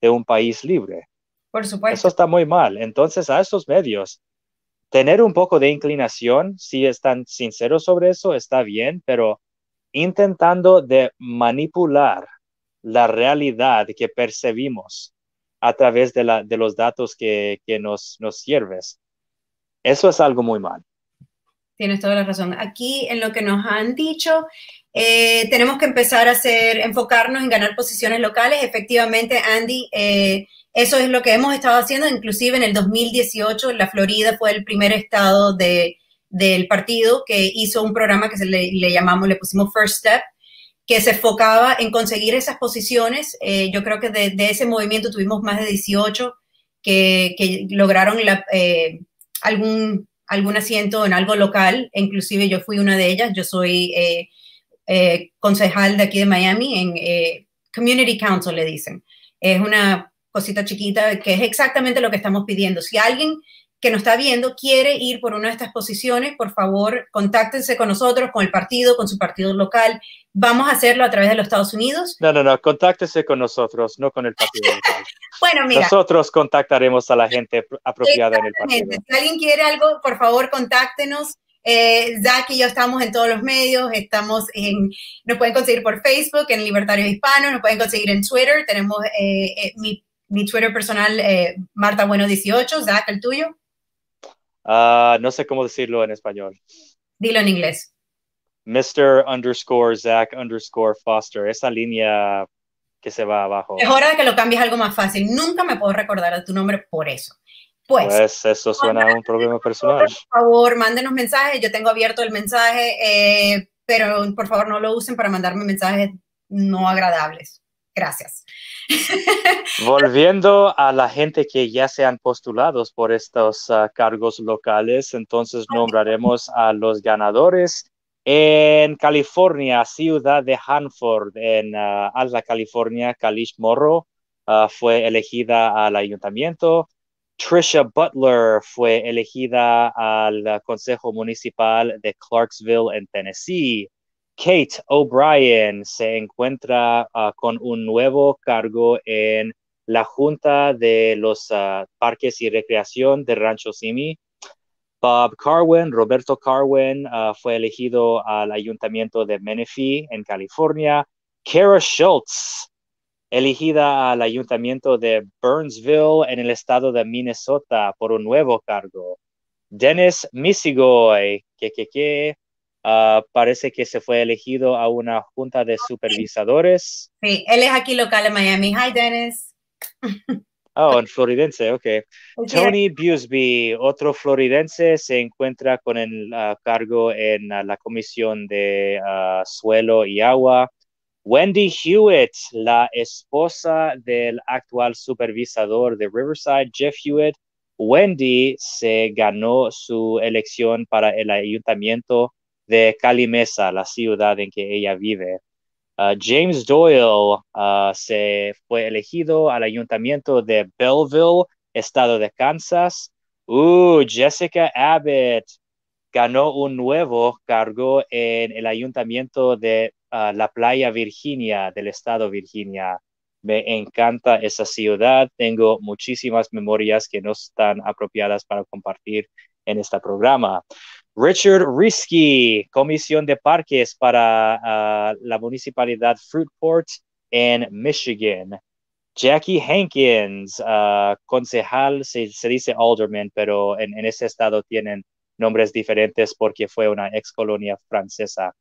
Speaker 2: de un país libre.
Speaker 1: Por supuesto.
Speaker 2: Eso está muy mal. Entonces, a esos medios, tener un poco de inclinación, si están sinceros sobre eso, está bien, pero intentando de manipular la realidad que percibimos a través de, los datos que, nos sirves. Eso es algo muy mal.
Speaker 1: Tienes toda la razón. Aquí en lo que nos han dicho, eh, tenemos que empezar a hacer, enfocarnos en ganar posiciones locales. Efectivamente, Andy, eh, eso es lo que hemos estado haciendo. Inclusive en el 2018, la Florida fue el primer estado de, del partido que hizo un programa que se le, llamamos, le pusimos First Step, que se enfocaba en conseguir esas posiciones. Eh, yo creo que de, ese movimiento tuvimos más de 18 que, lograron algún, algún asiento en algo local. Inclusive yo fui una de ellas. Yo soy eh, concejal de aquí de Miami, en eh, Community Council le dicen. Es una cosita chiquita que es exactamente lo que estamos pidiendo. Si alguien que nos está viendo quiere ir por una de estas posiciones, por favor, contáctense con nosotros, con el partido, con su partido local. Vamos a hacerlo a través de los Estados Unidos.
Speaker 2: No, no, no, contáctese con nosotros, no con el partido local.
Speaker 1: bueno, mira.
Speaker 2: Nosotros contactaremos a la gente apropiada en el partido.
Speaker 1: Si alguien quiere algo, por favor, contáctenos. Eh, Zach y yo estamos en todos los medios, estamos en, nos pueden conseguir por Facebook, en Libertarios Hispanos, nos pueden conseguir en Twitter, tenemos eh, eh, mi, mi, Twitter personal, eh, Marta Bueno 18, Zach, el tuyo.
Speaker 2: Uh, no sé cómo decirlo en español.
Speaker 1: Dilo en inglés.
Speaker 2: Mr. underscore Zach underscore Foster, esa línea que se va abajo.
Speaker 1: Es hora de que lo cambies algo más fácil. Nunca me puedo recordar de tu nombre por eso. Pues,
Speaker 2: pues, eso suena a un problema personal.
Speaker 1: Por favor, mándenos mensajes. Yo tengo abierto el mensaje, eh, pero por favor no lo usen para mandarme mensajes no agradables. Gracias.
Speaker 2: Volviendo a la gente que ya se han postulado por estos ah, cargos locales, entonces nombraremos a los ganadores. En California, ciudad de Hanford, en uh, Alta California, Kalish Morro ah, fue elegida al ayuntamiento. Trisha Butler fue elegida al Consejo Municipal de Clarksville en Tennessee. Kate O'Brien se encuentra ah, con un nuevo cargo en la Junta de los ah, Parques y Recreación de Rancho Simi. Bob Carwin, Roberto Carwin, ah, fue elegido al Ayuntamiento de Menifee en California. Kara Schultz elegida al ayuntamiento de Burnsville en el estado de Minnesota por un nuevo cargo. Dennis Misigoy, que, que, que ah, parece que se fue elegido a una junta de supervisadores.
Speaker 1: Sí, él es aquí local en Miami. Hi, Dennis.
Speaker 2: Oh, en floridense, ok. Tony Busby, otro floridense, se encuentra con el ah, cargo en la Comisión de Suelo y Agua. Wendy Hewitt, la esposa del actual supervisador de Riverside, Jeff Hewitt, Wendy se ganó su elección para el ayuntamiento de Calimesa, la ciudad en que ella vive. Uh, James Doyle uh, se fue elegido al ayuntamiento de Belleville, estado de Kansas. Uh, Jessica Abbott ganó un nuevo cargo en el ayuntamiento de la playa Virginia del estado Virginia. Me encanta esa ciudad. Tengo muchísimas memorias que no están apropiadas para compartir en este programa. Richard Risky, Comisión de Parques para ah, la Municipalidad Fruitport en Michigan. Jackie Hankins, uh, concejal, se, dice alderman, pero en, ese estado tienen nombres diferentes porque fue una ex colonia francesa.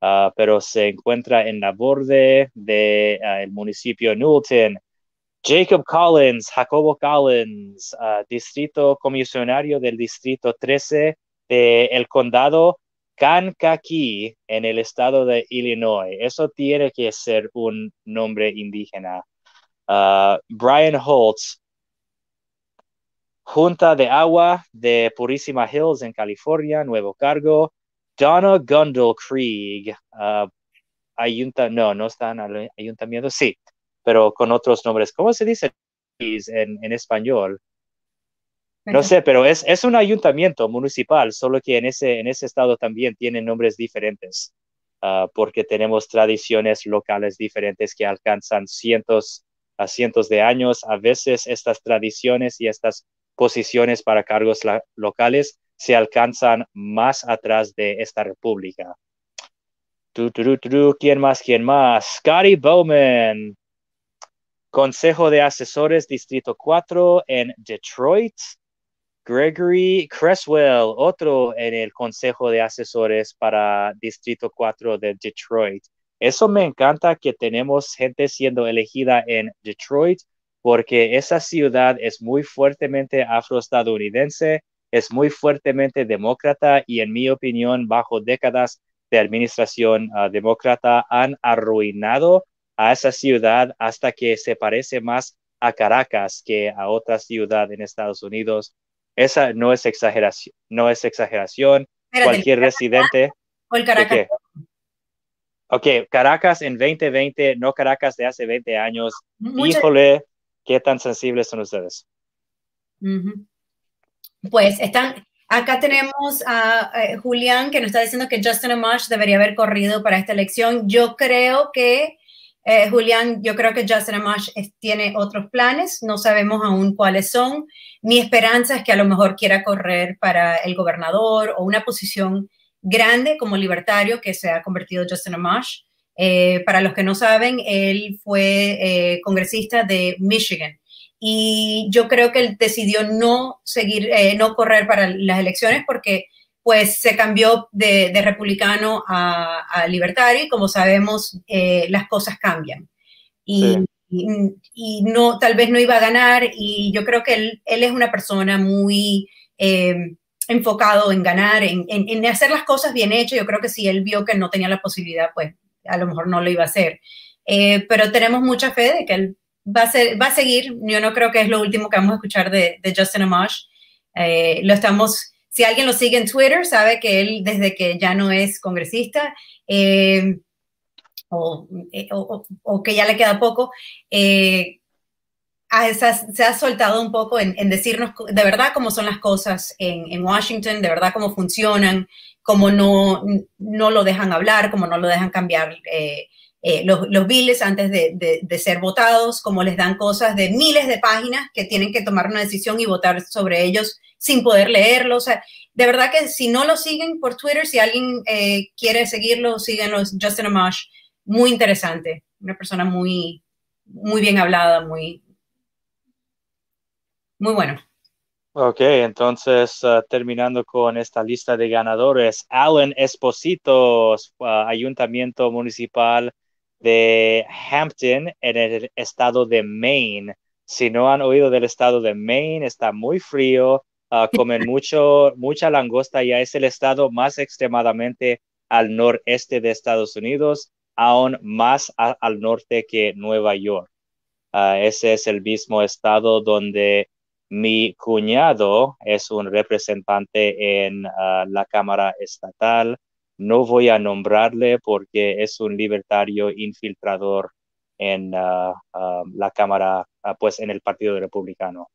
Speaker 2: Ah, pero se encuentra en la borde del de, ah, municipio Newton. Jacob Collins, Jacobo Collins, distrito comisionario del distrito 13 del condado Kankakee en el estado de Illinois. Eso tiene que ser un nombre indígena. Uh, Brian Holtz, Junta de Agua de Purísima Hills en California, nuevo cargo. Donna Gundel Krieg, uh, no, no está en el ayuntamiento, sí, pero con otros nombres. ¿Cómo se dice en español? No sé, pero es, es un ayuntamiento municipal, solo que en ese, en ese estado también tienen nombres diferentes, uh, porque tenemos tradiciones locales diferentes que alcanzan cientos a cientos de años. A veces estas tradiciones y estas posiciones para cargos locales se alcanzan más atrás de esta república. ¿Quién más? ¿Quién más? Scotty Bowman, Consejo de Asesores Distrito 4 en Detroit. Gregory Creswell, otro en el Consejo de Asesores para Distrito 4 de Detroit. Eso me encanta que tenemos gente siendo elegida en Detroit porque esa ciudad es muy fuertemente afroestadounidense, es muy fuertemente demócrata y en mi opinión, bajo décadas de administración ah, demócrata, han arruinado a esa ciudad hasta que se parece más a Caracas que a otra ciudad en Estados Unidos esa no es exageración, no es exageración. Cualquier residente.
Speaker 1: ¿O el Caracas?
Speaker 2: Ok, Caracas en 2020, no Caracas de hace 20 años. Híjole, qué tan sensibles son ustedes.
Speaker 1: Pues están, acá tenemos a, Julián que nos está diciendo que Justin Amash debería haber corrido para esta elección. Yo creo que eh, Julián, yo creo que Justin Amash tiene otros planes, no sabemos aún cuáles son. Mi esperanza es que a lo mejor quiera correr para el gobernador o una posición grande como libertario que se ha convertido Justin Amash. Eh, para los que no saben, él fue eh, congresista de Michigan y yo creo que él decidió no seguir, no correr para las elecciones porque pues se cambió de, republicano a, libertario y como sabemos, eh, las cosas cambian. Y, no, tal vez no iba a ganar y yo creo que él, es una persona muy eh, enfocado en ganar, en, hacer las cosas bien hechas. Yo creo que si él vio que no tenía la posibilidad, pues a lo mejor no lo iba a hacer. Eh, pero tenemos mucha fe de que él va a, ser, va a seguir. Yo no creo que es lo último que vamos a escuchar de, Justin Amash. lo estamos si alguien lo sigue en Twitter, sabe que él, desde que ya no es congresista, eh, eh, o, que ya le queda poco, eh, se ha soltado un poco en, decirnos de verdad cómo son las cosas en, Washington, de verdad cómo funcionan, cómo no, no lo dejan hablar, cómo no lo dejan cambiar los, los biles antes de, de, ser votados, cómo les dan cosas de miles de páginas que tienen que tomar una decisión y votar sobre ellos sin poder leerlo. O sea, de verdad que si no lo siguen por Twitter, si alguien eh, quiere seguirlo, síguenos. Justin Amash, muy interesante. Una persona muy, muy bien hablada, muy, muy bueno.
Speaker 2: Ok, entonces uh, terminando con esta lista de ganadores, Alan Esposito, uh, Ayuntamiento Municipal de Hampton en el estado de Maine. Si no han oído del estado de Maine, está muy frío, uh, comen mucho, mucha langosta, ya es el estado más extremadamente al noreste de Estados Unidos, aún más al norte que Nueva York. Ah, ese es el mismo estado donde mi cuñado es un representante en ah, la Cámara Estatal. No voy a nombrarle porque es un libertario infiltrador en la Cámara, pues en el Partido Republicano.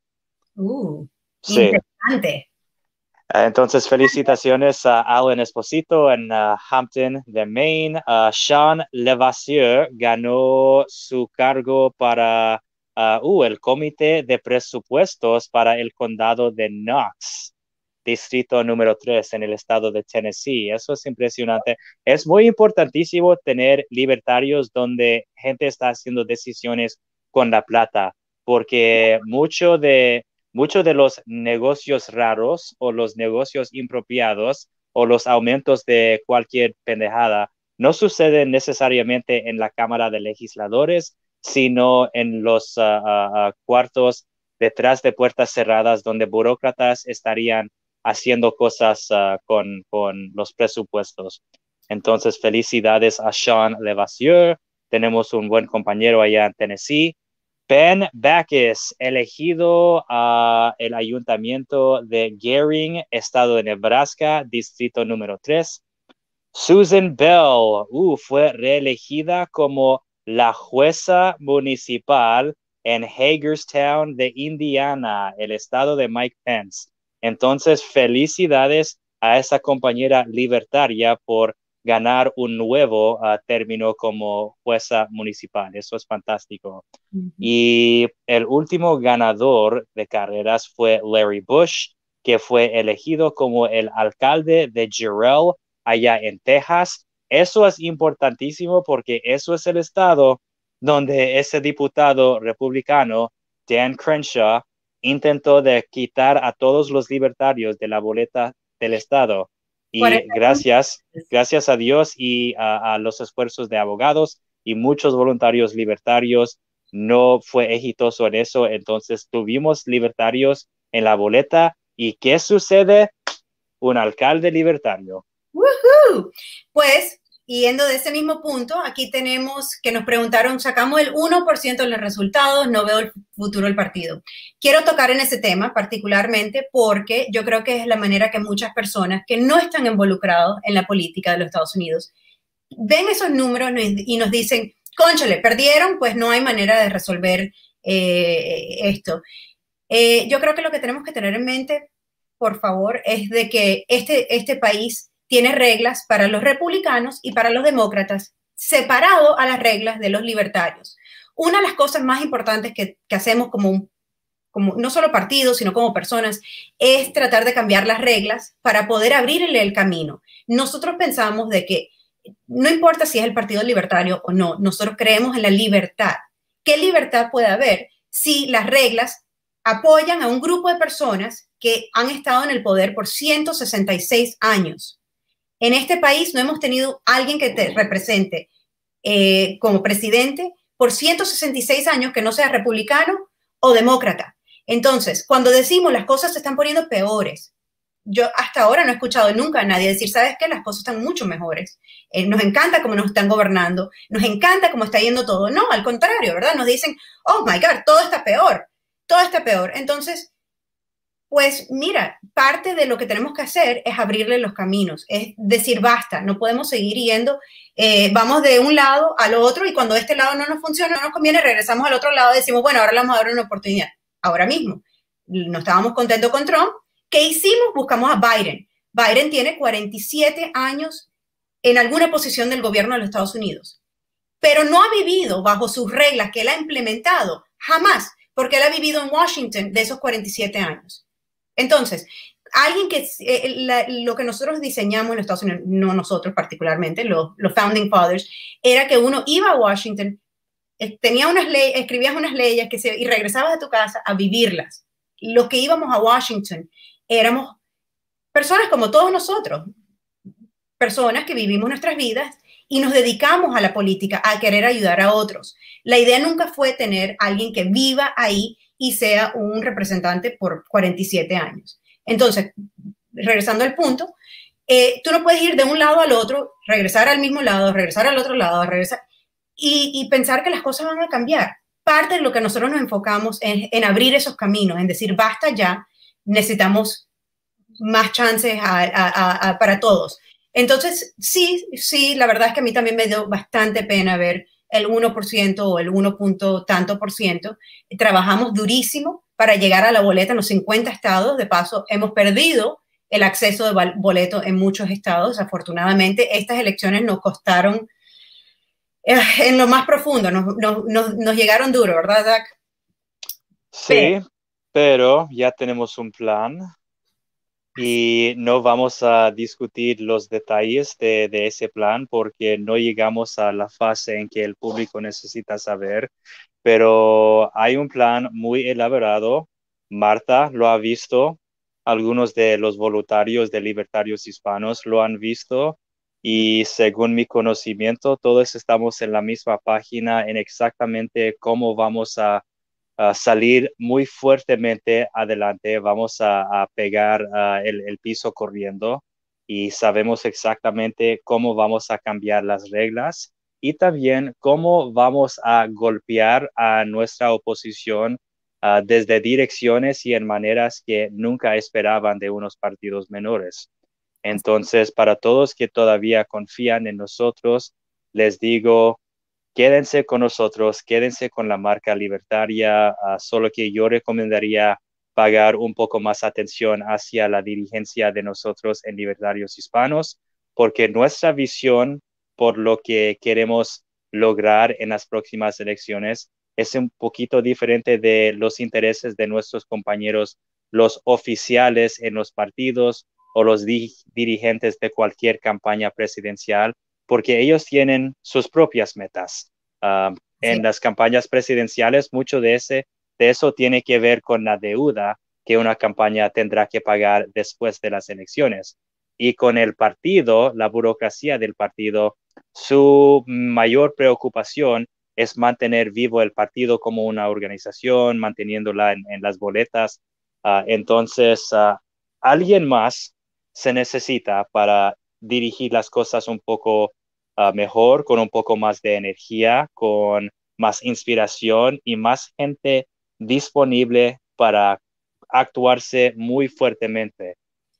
Speaker 1: Uh. Interesante.
Speaker 2: Ah, entonces, felicitaciones a Alan Esposito en ah, Hampton, de Maine. Uh, Sean Levasseur ganó su cargo para uh, el Comité de Presupuestos para el Condado de Knox, distrito número 3 en el estado de Tennessee. Eso es impresionante. Es muy importantísimo tener libertarios donde gente está haciendo decisiones con la plata, porque mucho de muchos de los negocios raros o los negocios impropiados o los aumentos de cualquier pendejada no suceden necesariamente en la Cámara de Legisladores, sino en los ah, cuartos detrás de puertas cerradas donde burócratas estarían haciendo cosas con, con, los presupuestos. Entonces, felicidades a Sean Levasseur. Tenemos un buen compañero allá en Tennessee. Ben Backus, elegido a el ayuntamiento de Gering, estado de Nebraska, distrito número 3. Susan Bell uh, fue reelegida como la jueza municipal en Hagerstown de Indiana, el estado de Mike Pence. Entonces, felicidades a esa compañera libertaria por ganar un nuevo ah, término como jueza municipal. Eso es fantástico. Y el último ganador de carreras fue Larry Bush, que fue elegido como el alcalde de Jarrell, allá en Texas, eso es importantísimo porque eso es el estado donde ese diputado republicano, Dan Crenshaw, intentó de quitar a todos los libertarios de la boleta del estado. Y gracias, gracias a Dios y a, a, los esfuerzos de abogados y muchos voluntarios libertarios, no fue exitoso en eso. Entonces tuvimos libertarios en la boleta. ¿Y qué sucede? Un alcalde libertario.
Speaker 1: Pues, yendo de ese mismo punto, aquí tenemos que nos preguntaron, sacamos el 1% de los resultados, no veo el futuro del partido. Quiero tocar en ese tema particularmente porque yo creo que es la manera que muchas personas que no están involucrados en la política de los Estados Unidos ven esos números y nos dicen, conchale, perdieron, pues no hay manera de resolver eh, esto. Eh, yo creo que lo que tenemos que tener en mente, por favor, es de que este, este país tiene reglas para los republicanos y para los demócratas, separado a las reglas de los libertarios. Una de las cosas más importantes que, hacemos como, como no solo partidos, sino como personas, es tratar de cambiar las reglas para poder abrirle el camino. Nosotros pensamos de que no importa si es el Partido Libertario o no, nosotros creemos en la libertad. ¿Qué libertad puede haber si las reglas apoyan a un grupo de personas que han estado en el poder por 166 años? En este país no hemos tenido alguien que te represente eh, como presidente por 166 años que no sea republicano o demócrata. Entonces, cuando decimos las cosas se están poniendo peores, yo hasta ahora no he escuchado nunca a nadie decir, ¿sabes qué? Las cosas están mucho mejores. Eh, nos encanta cómo nos están gobernando, nos encanta cómo está yendo todo. No, al contrario, ¿verdad? Nos dicen, oh my God, todo está peor, todo está peor. Entonces, pues mira, parte de lo que tenemos que hacer es abrirle los caminos, es decir, basta, no podemos seguir yendo, eh, vamos de un lado al otro y cuando este lado no nos funciona, no nos conviene, regresamos al otro lado y decimos, bueno, ahora le vamos a dar una oportunidad. Ahora mismo, no estábamos contentos con Trump, ¿qué hicimos? Buscamos a Biden. Biden tiene 47 años en alguna posición del gobierno de los Estados Unidos, pero no ha vivido bajo sus reglas que él ha implementado, jamás, porque él ha vivido en Washington de esos 47 años. Entonces, alguien que eh, lo que nosotros diseñamos en Estados Unidos, no nosotros particularmente, los, founding fathers, era que uno iba a Washington, eh, tenía unas leyes, escribías unas leyes que se, y regresabas a tu casa a vivirlas. Los que íbamos a Washington éramos personas como todos nosotros, personas que vivimos nuestras vidas y nos dedicamos a la política, a querer ayudar a otros. La idea nunca fue tener alguien que viva ahí y sea un representante por 47 años. Entonces, regresando al punto, eh, tú no puedes ir de un lado al otro, regresar al mismo lado, regresar al otro lado, regresar y, pensar que las cosas van a cambiar. Parte de lo que nosotros nos enfocamos es en abrir esos caminos, en decir, basta ya, necesitamos más chances para todos. Entonces, sí, sí, la verdad es que a mí también me dio bastante pena ver el 1% o el 1. tanto por ciento. Trabajamos durísimo para llegar a la boleta en los 50 estados. De paso, hemos perdido el acceso de boleto en muchos estados. Afortunadamente, estas elecciones nos costaron eh, en lo más profundo, nos, nos, nos, llegaron duro, ¿verdad, Zach?
Speaker 2: Sí, pero ya tenemos un plan y no vamos a discutir los detalles de, ese plan porque no llegamos a la fase en que el público necesita saber, pero hay un plan muy elaborado. Marta lo ha visto, algunos de los voluntarios de Libertarios Hispanos lo han visto y según mi conocimiento, todos estamos en la misma página en exactamente cómo vamos a, salir muy fuertemente adelante, vamos a, pegar el, piso corriendo y sabemos exactamente cómo vamos a cambiar las reglas y también cómo vamos a golpear a nuestra oposición desde direcciones y en maneras que nunca esperaban de unos partidos menores. Entonces, para todos que todavía confían en nosotros, les digo, quédense con nosotros, quédense con la marca libertaria, ah, solo que yo recomendaría pagar un poco más atención hacia la dirigencia de nosotros en Libertarios Hispanos, porque nuestra visión por lo que queremos lograr en las próximas elecciones es un poquito diferente de los intereses de nuestros compañeros, los oficiales en los partidos o los dirigentes de cualquier campaña presidencial, porque ellos tienen sus propias metas. Ah, en las campañas presidenciales, mucho de, ese, de eso tiene que ver con la deuda que una campaña tendrá que pagar después de las elecciones. Y con el partido, la burocracia del partido, su mayor preocupación es mantener vivo el partido como una organización, manteniéndola en, las boletas. Ah, entonces, ah, alguien más se necesita para dirigir las cosas un poco ah, mejor, con un poco más de energía, con más inspiración y más gente disponible para actuarse muy fuertemente.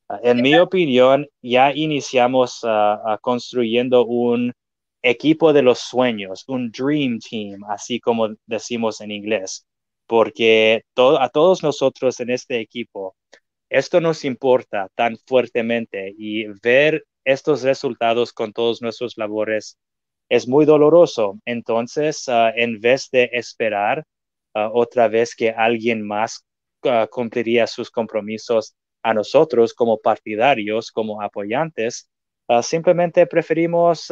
Speaker 2: Ah, en mi opinión, ya iniciamos uh, construyendo un equipo de los sueños, un dream team, así como decimos en inglés, porque a todos nosotros en este equipo esto nos importa tan fuertemente y ver estos resultados con todos nuestros labores es muy doloroso. Entonces, ah, en vez de esperar ah, otra vez que alguien más ah, cumpliría sus compromisos a nosotros como partidarios, como apoyantes, simplemente preferimos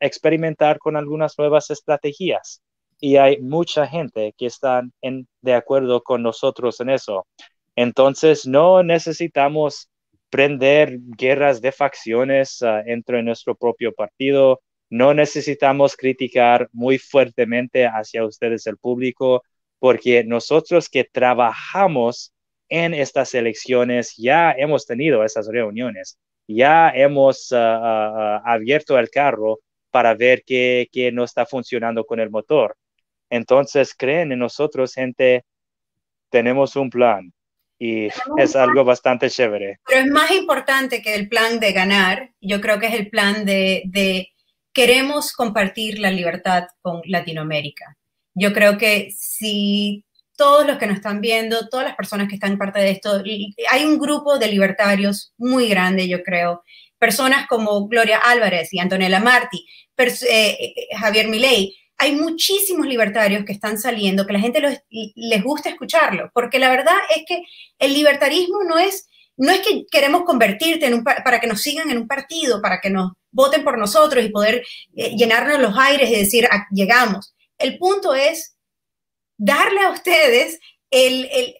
Speaker 2: experimentar con algunas nuevas estrategias. Y hay mucha gente que está de acuerdo con nosotros en eso. Entonces, no necesitamos prender guerras de facciones uh, dentro de nuestro propio partido. No necesitamos criticar muy fuertemente hacia ustedes, el público, porque nosotros que trabajamos en estas elecciones ya hemos tenido esas reuniones, ya hemos uh, uh, abierto el carro para ver qué, qué no está funcionando con el motor. Entonces, creen en nosotros, gente, tenemos un plan, y es algo bastante chévere.
Speaker 1: Pero es más importante que el plan de ganar, yo creo que es el plan de, de queremos compartir la libertad con Latinoamérica. Yo creo que si todos los que nos están viendo, todas las personas que están parte de esto, hay un grupo de libertarios muy grande, yo creo. Personas como Gloria Álvarez y Antonella Marti, eh, eh, Javier Milei, hay muchísimos libertarios que están saliendo, que la gente les gusta escucharlo, porque la verdad es que el libertarismo no es, no es que queremos convertirte en un, para que nos sigan en un partido, para que nos voten por nosotros y poder eh, llenarnos los aires y decir, ah, llegamos. El punto es darle a ustedes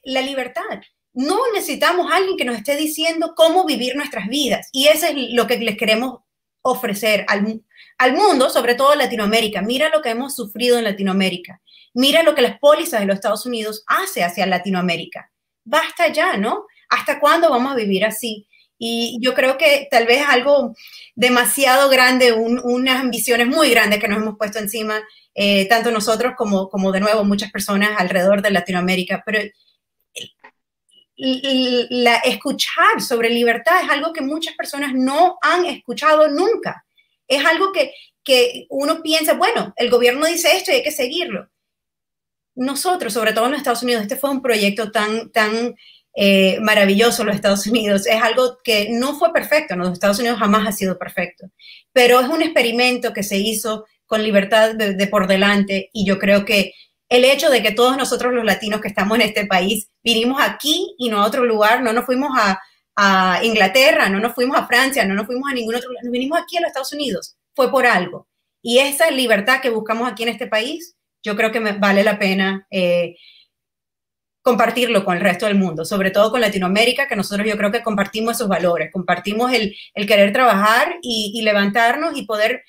Speaker 1: la libertad. No necesitamos a alguien que nos esté diciendo cómo vivir nuestras vidas. Y eso es lo que les queremos ofrecer al, al mundo, sobre todo Latinoamérica. Mira lo que hemos sufrido en Latinoamérica. Mira lo que las pólizas de los Estados Unidos hace hacia Latinoamérica. Basta ya, ¿no? ¿Hasta cuándo vamos a vivir así? Y yo creo que tal vez algo demasiado grande, unas ambiciones muy grandes que nos hemos puesto encima, eh, tanto nosotros como, como de nuevo muchas personas alrededor de Latinoamérica. Pero la, escuchar sobre libertad es algo que muchas personas no han escuchado nunca. Es algo que, uno piensa, bueno, el gobierno dice esto y hay que seguirlo. Nosotros, sobre todo en los Estados Unidos, este fue un proyecto tan, tan eh, maravilloso los Estados Unidos. Es algo que no fue perfecto, los Estados Unidos jamás ha sido perfecto, pero es un experimento que se hizo con libertad de, por delante y yo creo que el hecho de que todos nosotros los latinos que estamos en este país vinimos aquí y no a otro lugar, no nos fuimos a, a Inglaterra, no nos fuimos a Francia, no nos fuimos a ningún otro lugar, nos vinimos aquí a los Estados Unidos, fue por algo. Y esa libertad que buscamos aquí en este país, yo creo que me vale la pena eh, compartirlo con el resto del mundo, sobre todo con Latinoamérica, que nosotros yo creo que compartimos esos valores, compartimos el, querer trabajar y, levantarnos y poder,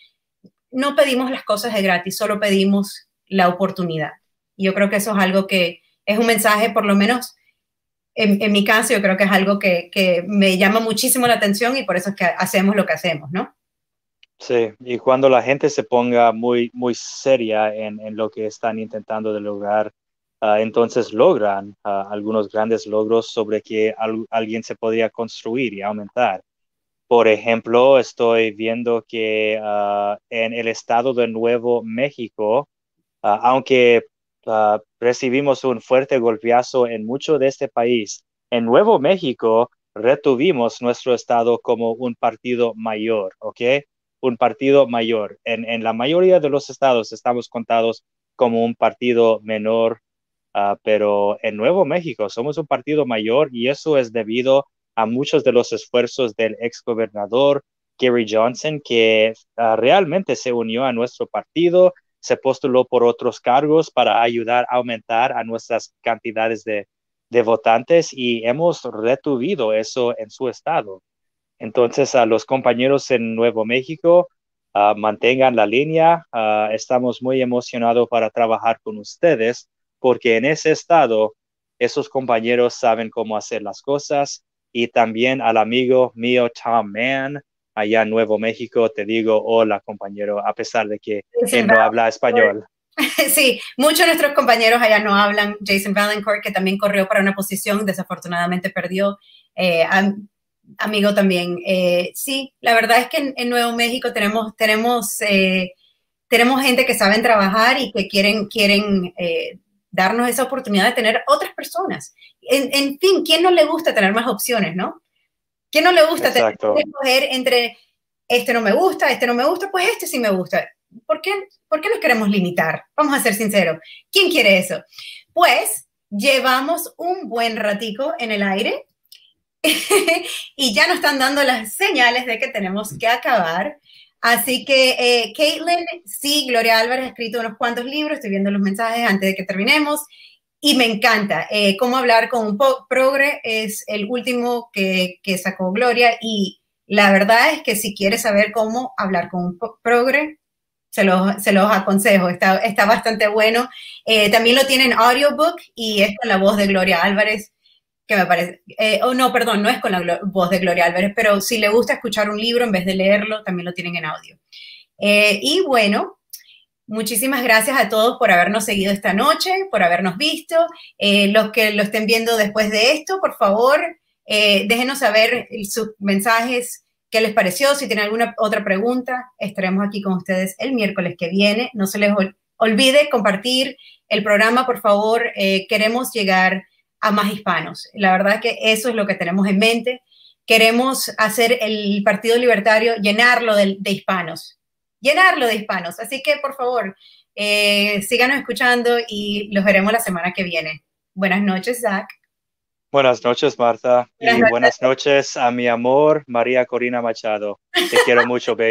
Speaker 1: no pedimos las cosas de gratis, solo pedimos la oportunidad. Y yo creo que eso es algo que es un mensaje, por lo menos en, mi caso, yo creo que es algo que, que me llama muchísimo la atención y por eso es que hacemos lo que hacemos, ¿no?
Speaker 2: Sí, y cuando la gente se ponga muy, muy seria en, en lo que están intentando de lograr, ah, entonces logran ah, algunos grandes logros sobre que alguien se podría construir y aumentar. Por ejemplo, estoy viendo que ah, en el estado de Nuevo México, aunque recibimos un fuerte golpeazo en mucho de este país, en Nuevo México retuvimos nuestro estado como un partido mayor, ¿ok? un partido mayor. En, la mayoría de los estados estamos contados como un partido menor, ah, pero en Nuevo México somos un partido mayor y eso es debido a muchos de los esfuerzos del ex gobernador Gary Johnson, que ah, realmente se unió a nuestro partido, se postuló por otros cargos para ayudar a aumentar a nuestras cantidades de, votantes y hemos retuvido eso en su estado. Entonces, a los compañeros en Nuevo México, ah, mantengan la línea. Ah, estamos muy emocionados para trabajar con ustedes porque en ese estado, esos compañeros saben cómo hacer las cosas. Y también al amigo mío, Tom Mann, allá en Nuevo México, te digo, hola compañero, a pesar de que él no habla español.
Speaker 1: Sí, muchos de nuestros compañeros allá no hablan. Jason Valencourt, que también corrió para una posición, desafortunadamente perdió. Eh, amigo también. Eh, sí, la verdad es que en, Nuevo México tenemos, tenemos, eh, tenemos gente que saben trabajar y que quieren, quieren darnos esa oportunidad de tener otras personas. En, fin, ¿quién no le gusta tener más opciones, no? ¿Quién no le gusta tener, escoger entre este no me gusta, este no me gusta, pues este sí me gusta? ¿Por qué, ¿Por qué nos queremos limitar? Vamos a ser sinceros. ¿Quién quiere eso? Pues llevamos un buen ratico en el aire y ya nos están dando las señales de que tenemos que acabar. Así que, eh, Caitlin, sí, Gloria Álvarez ha escrito unos cuantos libros, estoy viendo los mensajes antes de que terminemos, y me encanta. Eh, Cómo hablar con un progre es el último que, sacó Gloria, y la verdad es que si quieres saber cómo hablar con un progre, se los, se los aconsejo, está, está bastante bueno. Eh, también lo tienen audiobook y es con la voz de Gloria Álvarez que me parece, eh, oh no, perdón, no es con la voz de Gloria Álvarez, pero si le gusta escuchar un libro en vez de leerlo, también lo tienen en audio. Eh, y bueno, muchísimas gracias a todos por habernos seguido esta noche, por habernos visto. Eh, los que lo estén viendo después de esto, por favor, déjenos saber sus mensajes, qué les pareció, si tienen alguna otra pregunta, estaremos aquí con ustedes el miércoles que viene. No se les olvide compartir el programa, por favor. queremos llegar a más hispanos. La verdad es que eso es lo que tenemos en mente. Queremos hacer el Partido Libertario, llenarlo de, hispanos, llenarlo de hispanos. Así que, por favor, eh, síganos escuchando y los veremos la semana que viene. Buenas noches, Zach.
Speaker 2: Buenas noches, Marta. y buenas noches a mi amor, María Corina Machado. Te quiero mucho, baby.